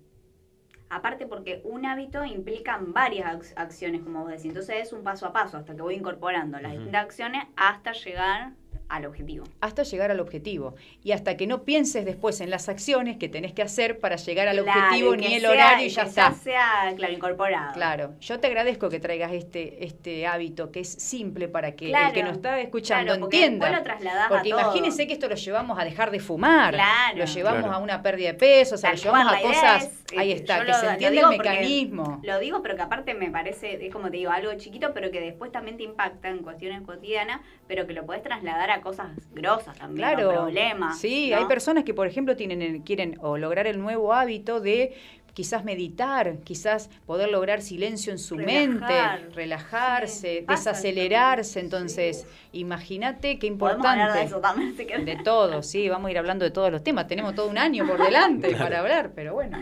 Aparte porque un hábito implica varias ac- acciones, como vos decís. Entonces es un paso a paso hasta que voy incorporando las distintas acciones hasta llegar al objetivo. hasta llegar al objetivo. Y hasta que no pienses después en las acciones que tenés que hacer para llegar al Claro, objetivo, ni el sea- horario y ya que está. sea, claro, incorporado. Claro, yo te agradezco que traigas este, este hábito que es simple para que el que nos está escuchando porque entienda. lo trasladás a Porque todo. imagínense que esto lo llevamos a dejar de fumar, Claro. lo llevamos Claro. a una pérdida de peso, o sea, Tal lo llevamos cual, a cosas, es, ahí yo está, que lo- se digo el porque mecanismo. Lo digo, pero que aparte me parece, es como te digo, algo chiquito, pero que después también te impacta en cuestiones cotidianas, pero que lo podés trasladar a cosas grosas también, Claro. problemas. Sí, ¿no? hay personas que, por ejemplo, tienen el- quieren o lograr el nuevo hábito de quizás meditar, quizás poder lograr silencio en su Relajar. mente, relajarse, Sí, desacelerarse. Entonces, imagínate qué Podemos importante. hablar de eso también, si. De todo, sí, vamos a ir hablando de todos los temas. Tenemos todo un año por delante para hablar, pero bueno.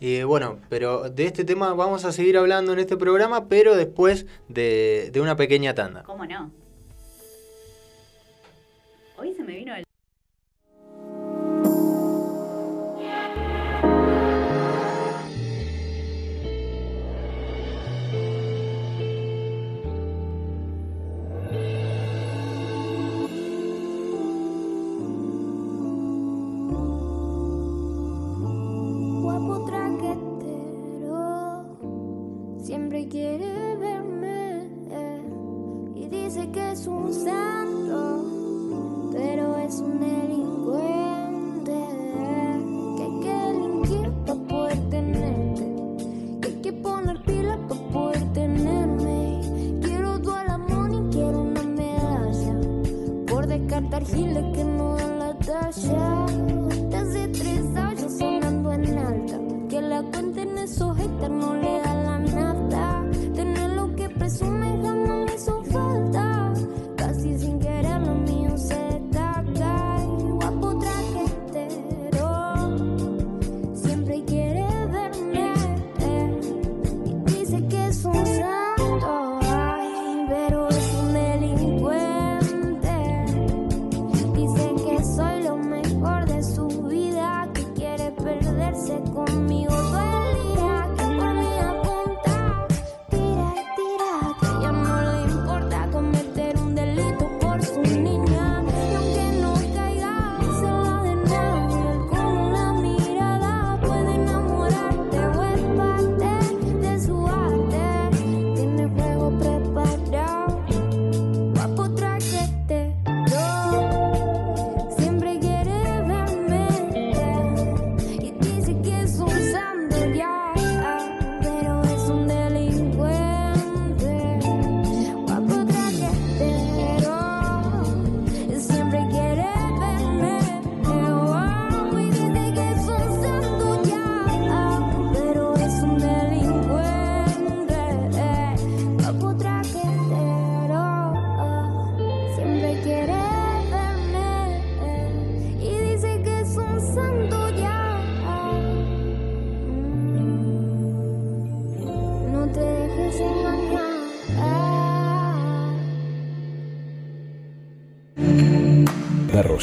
Y bueno, pero de este tema vamos a seguir hablando en este programa, pero después de, de una pequeña tanda. ¿Cómo no?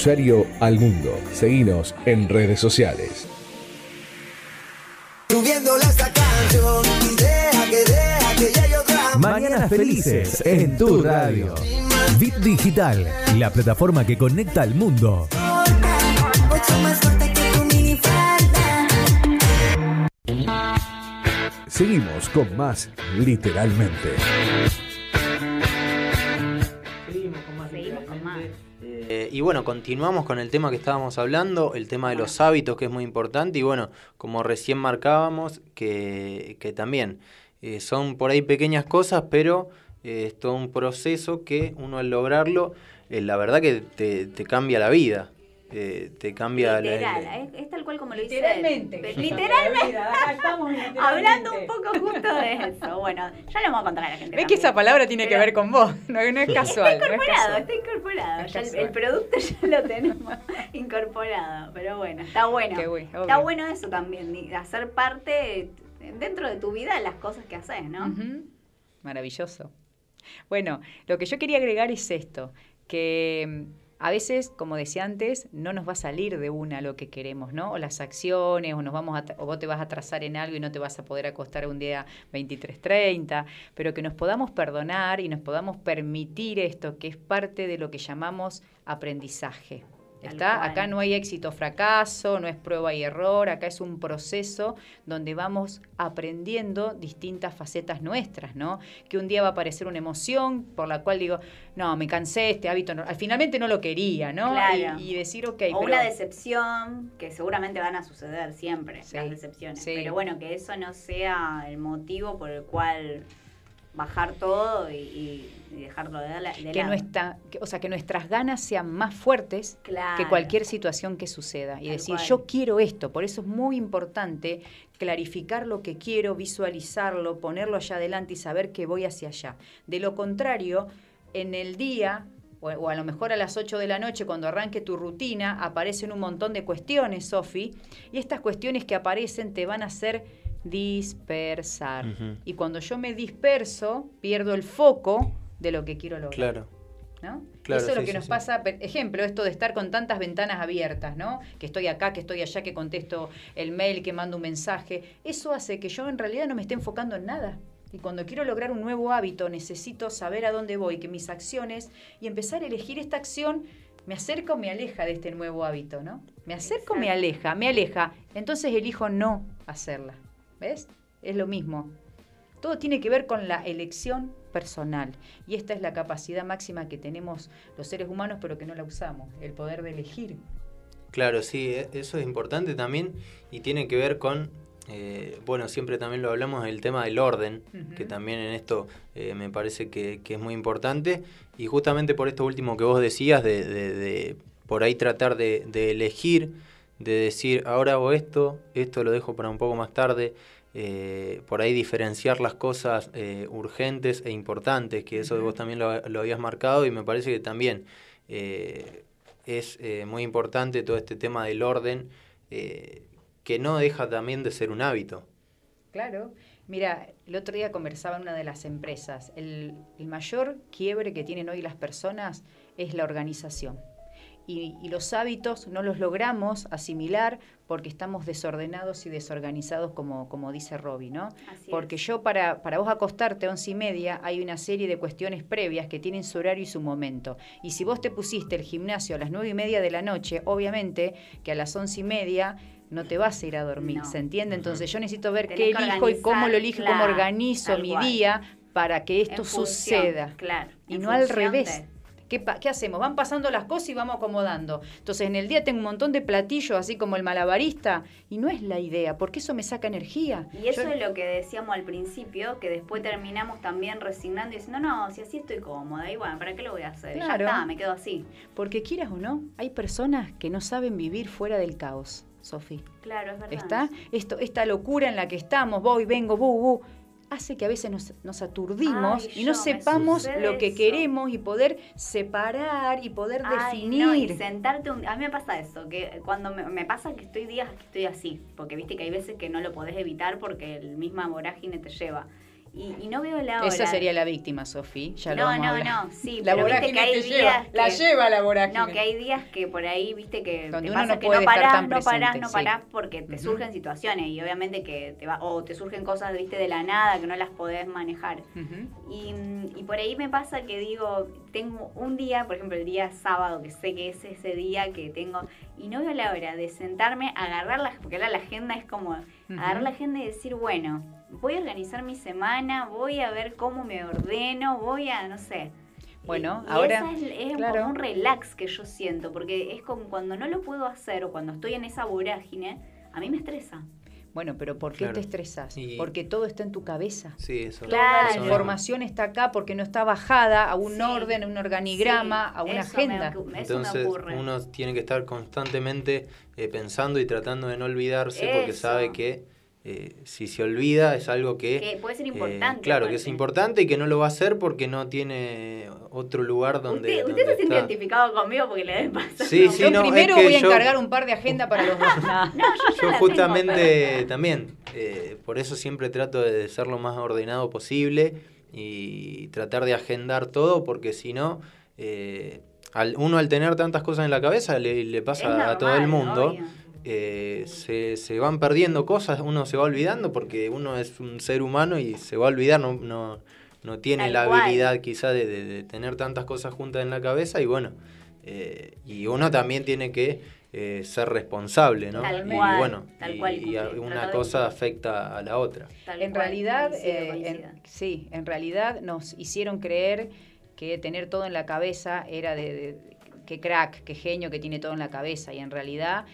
Rosario al mundo. Seguinos en redes sociales. Mañanas felices en tu radio. Bit Digital, la plataforma que conecta al mundo. Seguimos con más literalmente. Bueno, continuamos con el tema que estábamos hablando, el tema de los hábitos, que es muy importante. Y bueno, como recién marcábamos, que, que también eh, son por ahí pequeñas cosas, pero eh, es todo un proceso que uno al lograrlo, eh, la verdad que te, te cambia la vida. Eh, te cambia la- Literal, es, es tal cual como lo dice. Literalmente. él. Literalmente. Hablando un poco justo de eso. Bueno, ya lo vamos a contar a la gente. Ves que esa palabra tiene que ver con vos, no, no es casual. Está no es incorporado, casual. está incorporado. Es Ya el, producto ya lo tenemos incorporado. Pero bueno, está bueno. Qué güey, está bueno eso también, hacer parte dentro de tu vida de las cosas que haces, ¿no? Maravilloso. Bueno, lo que yo quería agregar es esto, que mm, a veces, como decía antes, no nos va a salir de una lo que queremos, ¿no? O las acciones, o nos vamos a, o vos te vas a atrasar en algo y no te vas a poder acostar un día 23.30, pero que nos podamos perdonar y nos podamos permitir esto, que es parte de lo que llamamos aprendizaje. ¿Está? Acá no hay éxito fracaso, no es prueba y error, acá es un proceso donde vamos aprendiendo distintas facetas nuestras, ¿no? Que un día va a aparecer una emoción por la cual digo, no, me cansé, este hábito, no, finalmente no lo quería, ¿no? Claro. Y, y decir, ok, o pero- una decepción, que seguramente van a suceder siempre, las decepciones. sí. Pero bueno, que eso no sea el motivo por el cual bajar todo y, y- y dejarlo de, la, de que lado. nuestra, que- o sea, que nuestras ganas sean más fuertes Claro. que cualquier situación que suceda y Tal decir cual. yo quiero esto, por eso es muy importante clarificar lo que quiero, visualizarlo, ponerlo allá adelante y saber que voy hacia allá. De lo contrario, en el día o, o a lo mejor a las 8 de la noche cuando arranque tu rutina aparecen un montón de cuestiones, Sofi, y estas cuestiones que aparecen te van a hacer dispersar. Y cuando yo me disperso, pierdo el foco de lo que quiero lograr. Claro. ¿no? Claro, Eso es lo que sí, nos sí. pasa, ejemplo, esto de estar con tantas ventanas abiertas, ¿no? Que estoy acá, que estoy allá, que contesto el mail, que mando un mensaje. Eso hace que yo en realidad no me esté enfocando en nada. Y cuando quiero lograr un nuevo hábito, necesito saber a dónde voy, que mis acciones, y empezar a elegir esta acción, me acerca o me aleja de este nuevo hábito, ¿no? Me acerca o me aleja, me aleja. Entonces elijo no hacerla. ¿Ves? Es lo mismo. Todo tiene que ver con la elección personal. Y esta es la capacidad máxima que tenemos los seres humanos, pero que no la usamos, el poder de elegir. Claro, sí, e- eso es importante también y tiene que ver con, eh, bueno, siempre también lo hablamos, el tema del orden, que también en esto eh, me parece que, que es muy importante. Y justamente por esto último que vos decías, de, de- de por ahí tratar de, de elegir, de decir, ahora hago esto, esto lo dejo para un poco más tarde. eh, por ahí diferenciar las cosas eh, urgentes e importantes, que eso vos también lo, lo habías marcado y me parece que también eh, es muy importante todo este tema del orden, que no deja también de ser un hábito. Claro. Mira, el otro día conversaba en una de las empresas. El, el mayor quiebre que tienen hoy las personas es la organización. Y, y los hábitos no los logramos asimilar porque estamos desordenados y desorganizados, como, como dice Robbie, ¿no? Así Porque es. yo para, para vos acostarte a once y media hay una serie de cuestiones previas que tienen su horario y su momento. Y si vos te pusiste el gimnasio a las nueve y media de la noche, obviamente que a las once y media no te vas a ir a dormir, No. ¿se entiende? Entonces yo necesito ver Tenés qué elijo y cómo lo elijo, claro, cómo organizo mi cual. día para que esto En función, suceda. Claro. Y no al revés. de- ¿Qué, hacemos? Van pasando las cosas y vamos acomodando. Entonces en el día tengo un montón de platillos, así como el malabarista, y no es la idea, porque eso me saca energía. Y eso Yo- es lo que decíamos al principio, que después terminamos también resignando y diciendo, no, si así estoy cómoda, y bueno, ¿para qué lo voy a hacer? Claro. Ya está, me quedo así. Porque quieras o no, hay personas que no saben vivir fuera del caos, Sofi. Claro, es verdad. ¿Está? Esto, esta locura en la que estamos, voy, vengo, bu, bu, hace que a veces nos, nos aturdimos Ay, y no sepamos lo que eso. queremos y poder separar y poder Ay, definir. no, y sentarte un- A mí me pasa eso, que cuando me, me pasa que estoy días que estoy así, porque viste que hay veces que no lo podés evitar porque el misma vorágine te lleva. Y, y no veo la hora. Esa sería la víctima, Sofi. Ya lo no, vamos a no, hablar. no, sí, La pero viste que hay te días lleva, la que- lleva la vorágine. No, que hay días que por ahí, viste, que Donde te uno pasa no que puede no estar parás, tan no parás, no sí. parás porque te surgen situaciones y obviamente que te va, o te surgen cosas, viste, de la nada que no las podés manejar. Y, y por ahí me pasa que digo, tengo un día, por ejemplo el día sábado, que sé que es ese día que tengo, y no veo la hora de sentarme, agarrar la, porque ahora la agenda es como, agarrar la agenda y decir, bueno, voy a organizar mi semana, voy a ver cómo me ordeno, voy a, no sé. Bueno, Y- y ahora, esa es, es claro. como un relax que yo siento, porque es como cuando no lo puedo hacer o cuando estoy en esa vorágine, a mí me estresa. Bueno, pero ¿por qué Claro. te estresas? Y- Porque todo está en tu cabeza. Sí, eso. Claro. La información está acá porque no está bajada a un Sí. orden, a un organigrama, Sí, a una eso me agenda. ocu- eso me Entonces ocurre. uno tiene que estar constantemente eh, pensando y tratando de no olvidarse porque sabe que eh, si se olvida es algo que... Que puede ser eh, importante. claro, que es importante y que no lo va a hacer porque no tiene otro lugar donde... Usted, donde usted se siente está. identificado conmigo porque le debe pasar. Sí, sí, Yo no, es primero que voy a yo- encargar un par de agenda para los dos. No. No, yo justamente también, eh, por eso siempre trato de ser lo más ordenado posible y tratar de agendar todo, porque si no, eh, al, uno al tener tantas cosas en la cabeza le, pasa a todo el mundo. obvio. Eh, se, se van perdiendo cosas, uno se va olvidando porque uno es un ser humano y se va a olvidar, no, no, no tiene Tal la cual. habilidad quizá de, de- de tener tantas cosas juntas en la cabeza y bueno, eh, y uno también tiene que eh, ser responsable, ¿no? Tal y cual, bueno, tal y- cual, una cosa afecta a la otra. Tal En cual, realidad, eh, en- sí, en realidad nos hicieron creer que tener todo en la cabeza era de, de- qué crack, qué genio que tiene todo en la cabeza y en realidad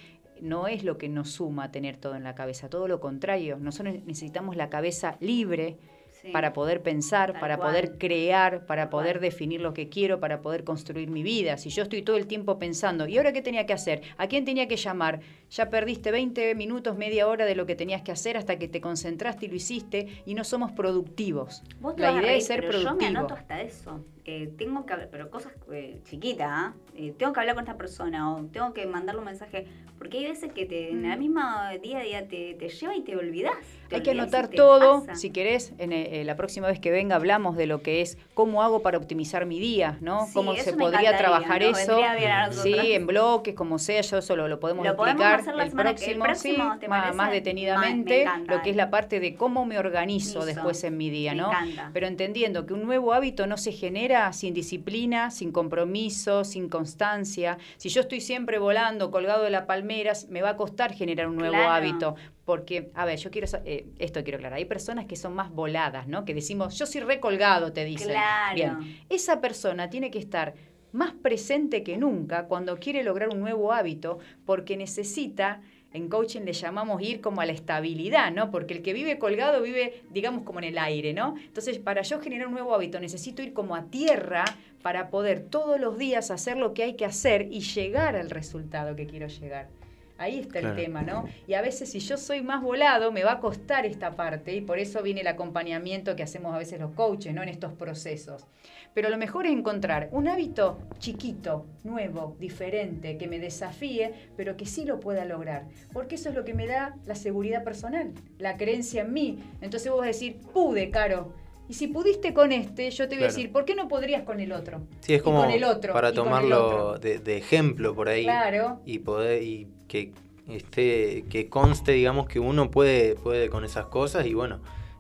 no es lo que nos suma tener todo en la cabeza, todo lo contrario, nosotros necesitamos la cabeza libre Sí. para poder pensar, para cual. poder crear, para Tal poder cual. definir lo que quiero, para poder construir mi vida. Si yo estoy todo el tiempo pensando, ¿y ahora qué tenía que hacer? ¿A quién tenía que llamar? Ya perdiste 20 minutos, media hora de lo que tenías que hacer hasta que te concentraste y lo hiciste y no somos productivos. Vos te La vas a idea reír, es ser pero Yo me productivo. anoto hasta eso. Eh, tengo que hablar, pero cosas eh, chiquitas, ¿ah? Eh, tengo que hablar con esta persona o tengo que mandarle un mensaje. Porque hay veces que te, en el Mm. mismo día a día te, te lleva y te olvidás. Hay que anotar todo. pasa. Si querés, en, eh, la próxima vez que venga hablamos de lo que es cómo hago para optimizar mi día, ¿no? Sí, cómo se podría trabajar nos eso. Sí, en bloques, como sea, yo eso lo, lo podemos Lo podemos explicar hacer la el que- el próximo, próximo, sí, ¿te más, detenidamente, encanta, lo que es la parte de cómo me organizo Eso. después en mi día, ¿no? encanta. Pero entendiendo que un nuevo hábito no se genera sin disciplina, sin compromiso, sin constancia. Si yo estoy siempre volando, colgado de la palmera, me va a costar generar un nuevo Claro. hábito. Porque, a ver, yo quiero, eh, esto quiero aclarar, hay personas que son más voladas, ¿no? Que decimos, yo soy recolgado, te dicen. Claro. Bien, esa persona tiene que estar más presente que nunca cuando quiere lograr un nuevo hábito, porque necesita, en coaching le llamamos ir como a la estabilidad, ¿no? Porque el que vive colgado vive, digamos, como en el aire, ¿no? Entonces, para yo generar un nuevo hábito, necesito ir como a tierra para poder todos los días hacer lo que hay que hacer y llegar al resultado que quiero llegar. Ahí está Claro. el tema, ¿no? Y a veces si yo soy más volado, me va a costar esta parte y por eso viene el acompañamiento que hacemos a veces los coaches, ¿no? En estos procesos. Pero lo mejor es encontrar un hábito chiquito, nuevo, diferente, que me desafíe, pero que sí lo pueda lograr. Porque eso es lo que me da la seguridad personal, la creencia en mí. Entonces vos vas a decir, pude, Caro. Y si pudiste con este, yo te voy a decir, ¿por qué no podrías con el otro? Sí, es Y como con el otro, para tomarlo de, de ejemplo por ahí Claro. y poder y que esté que conste digamos que uno puede puede con esas cosas y bueno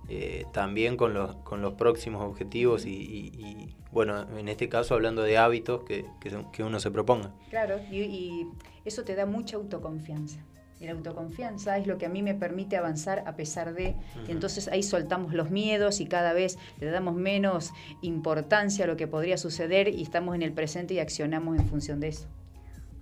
eh, también con los con los próximos objetivos y, y- y, bueno en este caso hablando de hábitos que, que, que uno se proponga Claro, y, y eso te da mucha autoconfianza. Y la autoconfianza es lo que a mí me permite avanzar a pesar de... Y entonces ahí soltamos los miedos y cada vez le damos menos importancia a lo que podría suceder y estamos en el presente y accionamos en función de eso.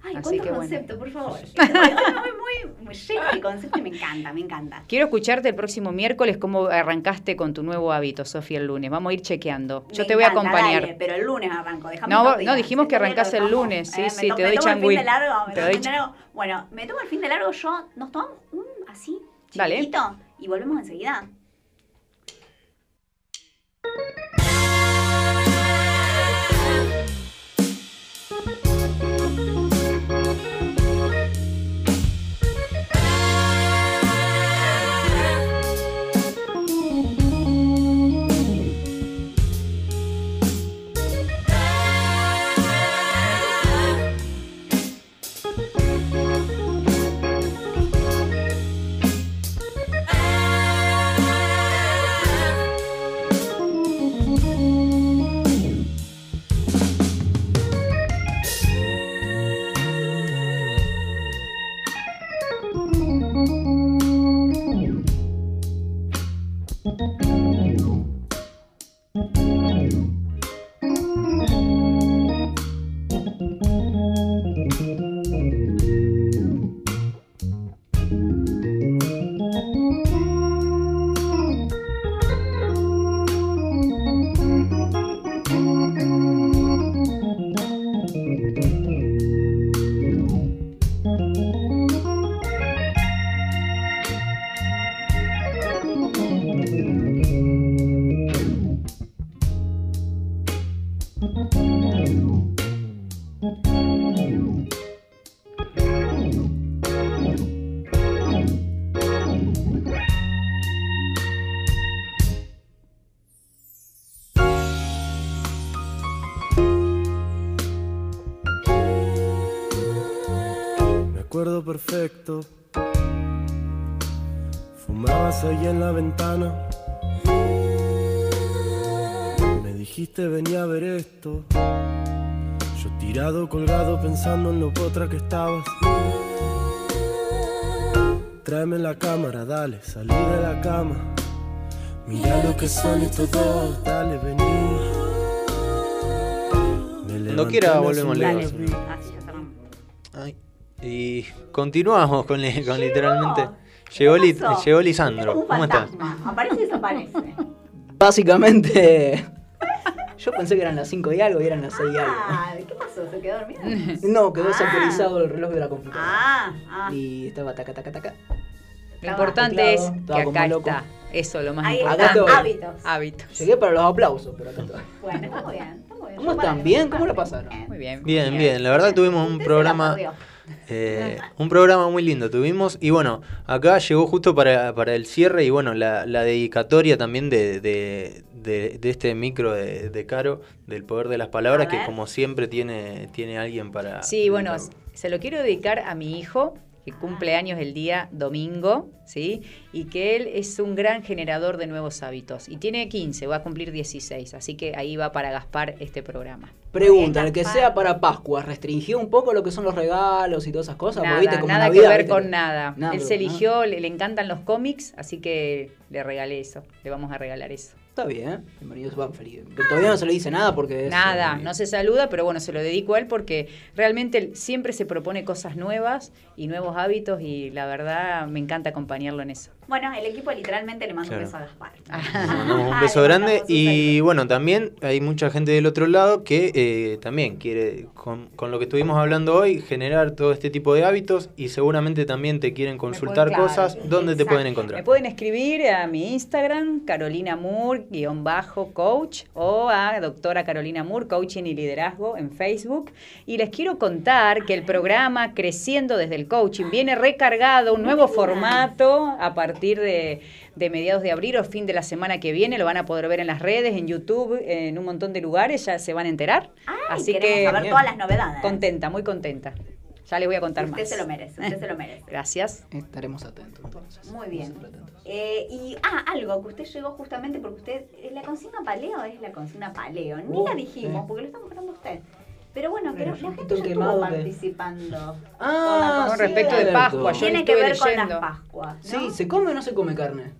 Ay, Así que bueno. conceptos, por favor. Muy, muy, muy llena de conceptos y me encanta, me encanta. Quiero escucharte el próximo miércoles cómo arrancaste con tu nuevo hábito, Sofía, el lunes. Vamos a ir chequeando. Yo Me te voy a acompañar. dale, pero el lunes arranco. déjame No, no, dijimos que arrancás el lunes, sí, Eh, sí, me te to- doy me tomo el fin changüí. de largo, me Te doy el fin de largo. Bueno, me tomo el fin de largo yo, nos tomamos un así, Dale. chiquitito, y volvemos enseguida. Recuerdo perfecto. Fumabas ahí en la ventana. Me dijiste venía a ver esto. Yo tirado, colgado, pensando en lo potra que estabas. Tráeme la cámara, dale, salí de la cama. Mira lo que son estos dos, dale, vení. Cuando levanté, quiera volvemos, asomé. Leo. Y continuamos con, li- con literalmente. Llegó, Li- llegó Es Lisandro. como un ¿Cómo estás? Aparece y desaparece. Básicamente, yo pensé que eran las 5 y algo y eran las 6 y algo. Ah, ¿qué pasó? ¿Se quedó dormido? No, quedó Ah. desactualizado el reloj de la computadora. Ah, ah. Y estaba taca, taca, taca. Lo importante es que acá está. Eso es lo más Ahí Acá importante. estoy. Hábitos. Hábitos. Llegué para los aplausos, pero acá estoy. Bueno, está muy bien. Está muy bien. ¿Cómo están? ¿Bien? ¿Cómo la parten. pasaron? Muy bien. Bien, bien. La verdad tuvimos un programa. Eh, un programa muy lindo tuvimos y bueno, acá llegó justo para, para el cierre y bueno, la, la dedicatoria también de, de, de- de este micro de, de Caro, del poder de las palabras, que como siempre tiene, tiene alguien para... Sí, bueno, se lo quiero dedicar a mi hijo, que cumple años el día domingo, ¿sí? Y que él es un gran generador de nuevos hábitos. Y tiene 15, va a cumplir 16, así que ahí va para Gaspar este programa. Pregunta, el que sea para Pascua, ¿restringió un poco lo que son los regalos y todas esas cosas? Nada, viste, como nada Navidad, que ver viste, con nada. Nada, él se ¿no? eligió, le, le encantan los cómics, así que le regalé eso, le vamos a regalar eso. Está bien, bienvenidos. Pero todavía no se le dice nada porque es, Nada, eh, no se saluda, pero bueno, se lo dedico a él porque realmente él siempre se propone cosas nuevas y nuevos hábitos y la verdad me encanta acompañarlo en eso. Bueno, el equipo literalmente le mandó Claro. un beso a Gaspar. Le mandamos un Ah, beso grande un y bueno, también hay mucha gente del otro lado que eh, también quiere, con, con lo que estuvimos hablando hoy, generar todo este tipo de hábitos y seguramente también te quieren consultar claro, cosas. ¿Dónde te pueden Me encontrar? pueden escribir a mi Instagram, Carolina Moore, guion bajo coach, o a doctora Carolina Moore, coaching y liderazgo en Facebook. Y les quiero contar que el programa Creciendo desde el Coaching viene recargado, un nuevo formato a partir de, de mediados de abril o fin de la semana que viene. Lo van a poder ver en las redes, en YouTube, en un montón de lugares, ya se van a enterar. Ay, Así que saber todas las novedades. contenta, muy contenta. Ya les voy a contar Usted más. se lo merece, usted se lo merece. Gracias. Estaremos atentos entonces. Muy bien. Eh, y, ah, algo que usted llegó justamente porque usted, eh, la consigna paleo es la consigna paleo. Ni Uh, la dijimos sí. porque lo estamos hablando usted. Pero bueno, pero la gente ya estuvo participando. Ah, Con sí, respecto de. Pascua, yo Tiene que ver con leyendo. las Pascuas. ¿no? Sí, ¿se come o no se come carne?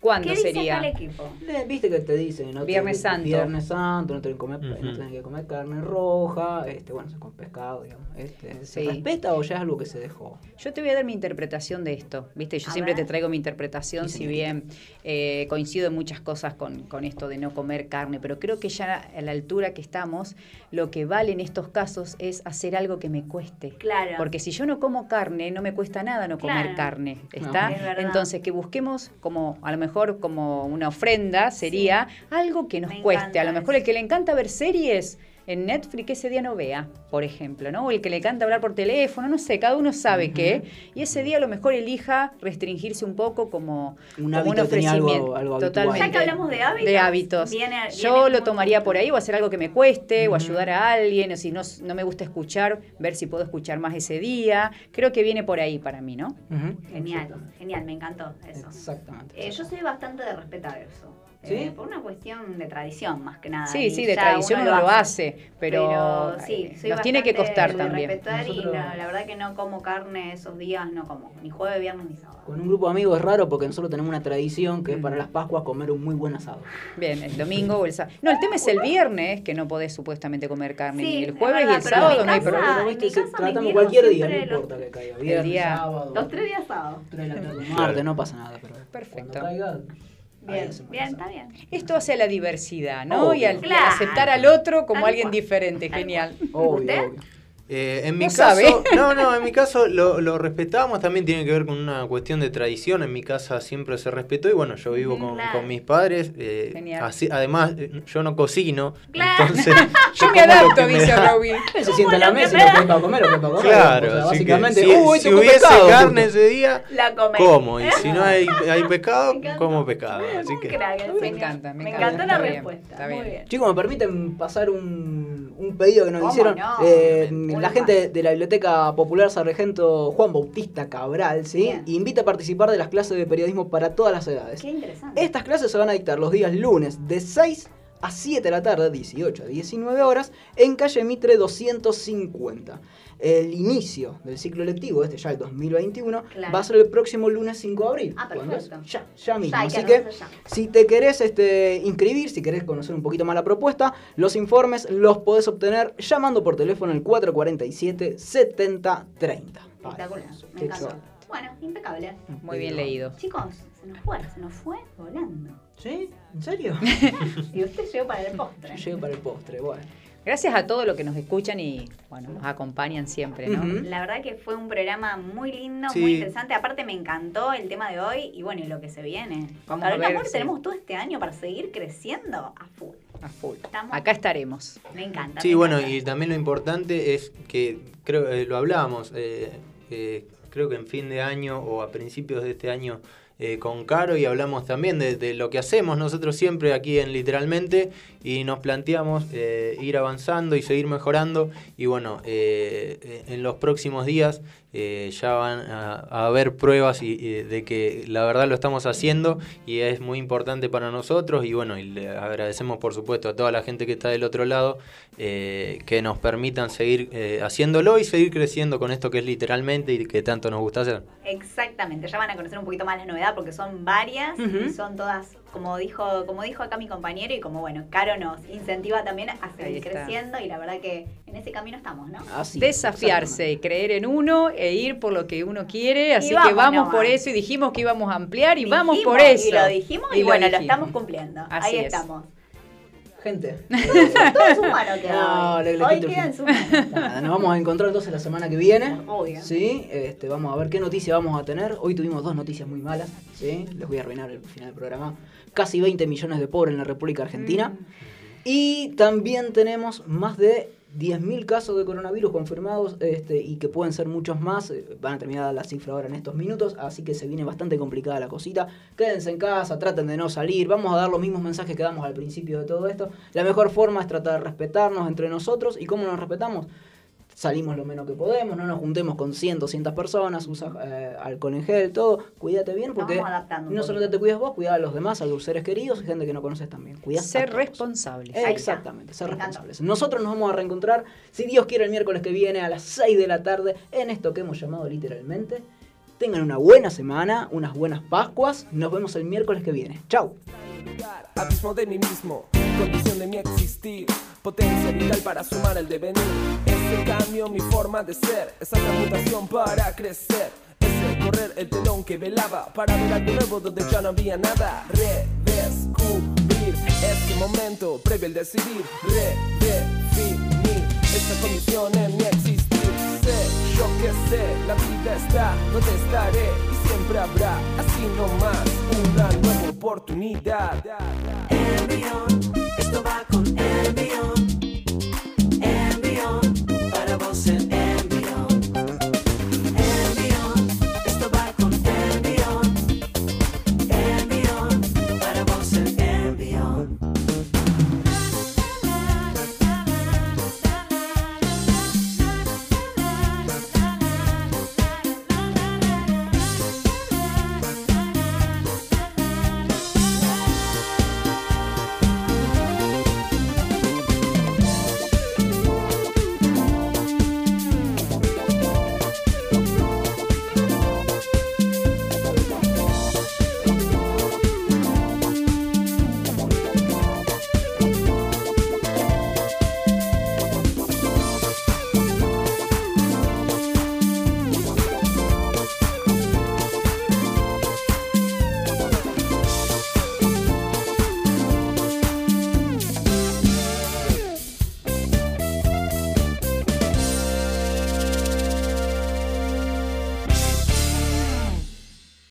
¿Cuándo ¿Qué dice sería? el equipo? Le- Viste que te dicen, ¿no? Viernes Santo. Viernes Santo, no tienen que comer, no tienen que comer carne roja, este, bueno, se come pescado, digamos. Este, ¿Se Sí. respeta o ya es algo que se dejó? Yo te voy a dar mi interpretación de esto, ¿viste? Yo A siempre ver. te traigo mi interpretación, Sí, si señorita. bien eh, coincido en muchas cosas con, con esto de no comer carne, pero creo que ya a la altura que estamos, lo que vale en estos casos es hacer algo que me cueste. Claro. Porque si yo no como carne, no me cuesta nada no comer Claro. carne, No. ¿está? Es verdad. Entonces, que busquemos como, a lo mejor como una ofrenda sería algo que nos Me cueste. A lo mejor el que le encanta ver series en Netflix ese día no vea, por ejemplo, ¿no? O el que le encanta hablar por teléfono, no sé, cada uno sabe qué. Y ese día a lo mejor elija restringirse un poco como Un como hábito tenía algo-. Totalmente. Ya que hablamos de hábitos, De hábitos. viene- Yo lo tomaría por ahí o hacer algo que me cueste o ayudar a alguien o si no, no me gusta escuchar, ver si puedo escuchar más ese día. Creo que viene por ahí para mí, ¿no? Genial, genial, me encantó eso. Exactamente. Eh, yo soy bastante de respetar eso. ¿Sí? Eh, por una cuestión de tradición, más que nada. Sí, Y sí, de tradición uno lo hace, pero, sí, eh, soy nos tiene que costar también. respetar y Nosotros- no, la verdad que no como carne esos días, no como, ni jueves, viernes ni sábado. Con un grupo de amigos es raro porque nosotros tenemos una tradición que es para las Pascuas comer un muy buen asado. Bien, el domingo o el sábado. No, el tema es el viernes, que no podés supuestamente comer carne. Sí, ni el es jueves y verdad, el pero en sábado no hay problema. Tratamos cualquier día, no importa los- que caiga. Viernes, día- sábado, Los tres días sábado. tres de la tarde, martes, no pasa nada. Pero Perfecto. Cuando caiga, Bien, bien, está bien. Esto hace a la diversidad, ¿no? Obvio. Y al, y al Claro. aceptar al otro como Tal alguien cual. diferente, Tal genial. Obvio, ¿Usted? obvio. Eh, en mi No caso, sabe. no, no, en mi caso lo, lo respetamos, también tiene que ver con una cuestión de tradición, en mi casa siempre se respetó y bueno, yo vivo Ujú, con, claro. con mis padres, eh, Genial. así, además eh, yo no cocino, Claro. entonces Yo me adapto, dice. Él se sienta en la mesa y lo que para comer, lo que para comer. Claro, O sea, así que básicamente, si, "Uh, si hubiese pescado". carne ese día, La como, y si no hay, hay pescado, como pescado, así que... crack, Me señor. encanta, me Me encanta, encantó la bien, respuesta. Muy bien. Chicos, ¿me permiten pasar un, un pedido que nos ¿Cómo hicieron? no? Eh, la gente de la Biblioteca Popular Sargento Juan Bautista Cabral, ¿sí? Bien. Invita a participar de las clases de periodismo para todas las edades. Qué interesante. Estas clases se van a dictar los días lunes de 6 a 7 de la tarde, 18 a 19 horas, en calle Mitre 250. El inicio del ciclo lectivo, este ya el 2021, Claro. va a ser el próximo lunes 5 de abril. Ah, perfecto. Ya, ya mismo. Ya, que Así que, si te querés este, inscribir, si querés conocer un poquito más la propuesta, los informes los podés obtener llamando por teléfono al 447-7030. Espectacular, me encantó. Bueno, impecable. Muy bien leído. Chicos, se nos fue, se nos fue volando. ¿Sí? ¿En serio? Y usted llegó para el postre. Llego para el postre, bueno. Gracias a todos los que nos escuchan y bueno, nos acompañan siempre, ¿no? La verdad que fue un programa muy lindo, Sí. muy interesante. Aparte me encantó el tema de hoy y bueno, y lo que se viene. Vamos Carolina a ver, Moore sí. tenemos todo este año para seguir creciendo a full. A full. Estamos- Acá estaremos. Me encanta. Sí, me bueno, encanta. y también lo importante es que, creo eh, lo hablábamos, eh, eh, creo que en fin de año o a principios de este año eh, con Caro y hablamos también de, lo que hacemos nosotros siempre aquí en Literalmente y nos planteamos eh, ir avanzando y seguir mejorando y bueno, eh, en los próximos días eh, ya van a, a haber pruebas y, y de que la verdad lo estamos haciendo y es muy importante para nosotros y bueno, y le agradecemos por supuesto a toda la gente que está del otro lado eh, que nos permitan seguir eh, haciéndolo y seguir creciendo con esto que es literalmente y que tanto nos gusta hacer. Exactamente, ya van a conocer un poquito más la novedad porque son varias y son todas, como dijo, como dijo acá mi compañero y como bueno, Caro nos incentiva también a seguir creciendo y la verdad que en ese camino estamos, ¿no? Así. Desafiarse, creer en uno e ir por lo que uno quiere. Así vamos que vamos nomás. por eso y dijimos que íbamos a ampliar y vamos por eso. Y lo dijimos y, lo bueno, lo estamos cumpliendo. Así Ahí es. estamos. Gente. Todo en su mano queda No, hoy. le- le Hoy quito el queda en su mano. Nada, nos vamos a encontrar entonces la semana que viene. Obvio. Sí, este, vamos a ver qué noticias vamos a tener. Hoy tuvimos dos noticias muy malas. ¿sí? Les voy a arruinar el final del programa. Casi 20 millones de pobres en la República Argentina. Mm. Y también tenemos más de 10.000 casos de coronavirus confirmados este, y que pueden ser muchos más. Eh, Van a terminar la cifra ahora en estos minutos, así que se viene bastante complicada la cosita. Quédense en casa, traten de no salir. Vamos a dar los mismos mensajes que damos al principio de todo esto. La mejor forma es tratar de respetarnos entre nosotros. ¿Y cómo nos respetamos? Salimos lo menos que podemos, no nos juntemos con 100, 200 personas, usa eh, alcohol en gel, todo. Cuídate bien porque no solamente te cuidas vos, cuida a los demás, a tus seres queridos y gente que no conoces también. Cuidás a Ser responsables. está. Exactamente, ser responsables. Nosotros nos vamos a reencontrar, si Dios quiere, el miércoles que viene a las 6 de la tarde en esto que hemos llamado literalmente. Tengan una buena semana, unas buenas Pascuas. Nos vemos el miércoles que viene. Chau. abismo de mí mismo, condición de mi existir, potencia vital para sumar el devenir. Ese cambio, mi forma de ser, esa transmutación para crecer. Ese correr el telón que velaba para ver algo nuevo donde ya no había nada. Redescubrir ese momento previo al decidir, redefinir esa condición en mi existir. Sé, yo que sé, la vida está donde estaré y siempre habrá, así nomás, una nueva oportunidad. Envión,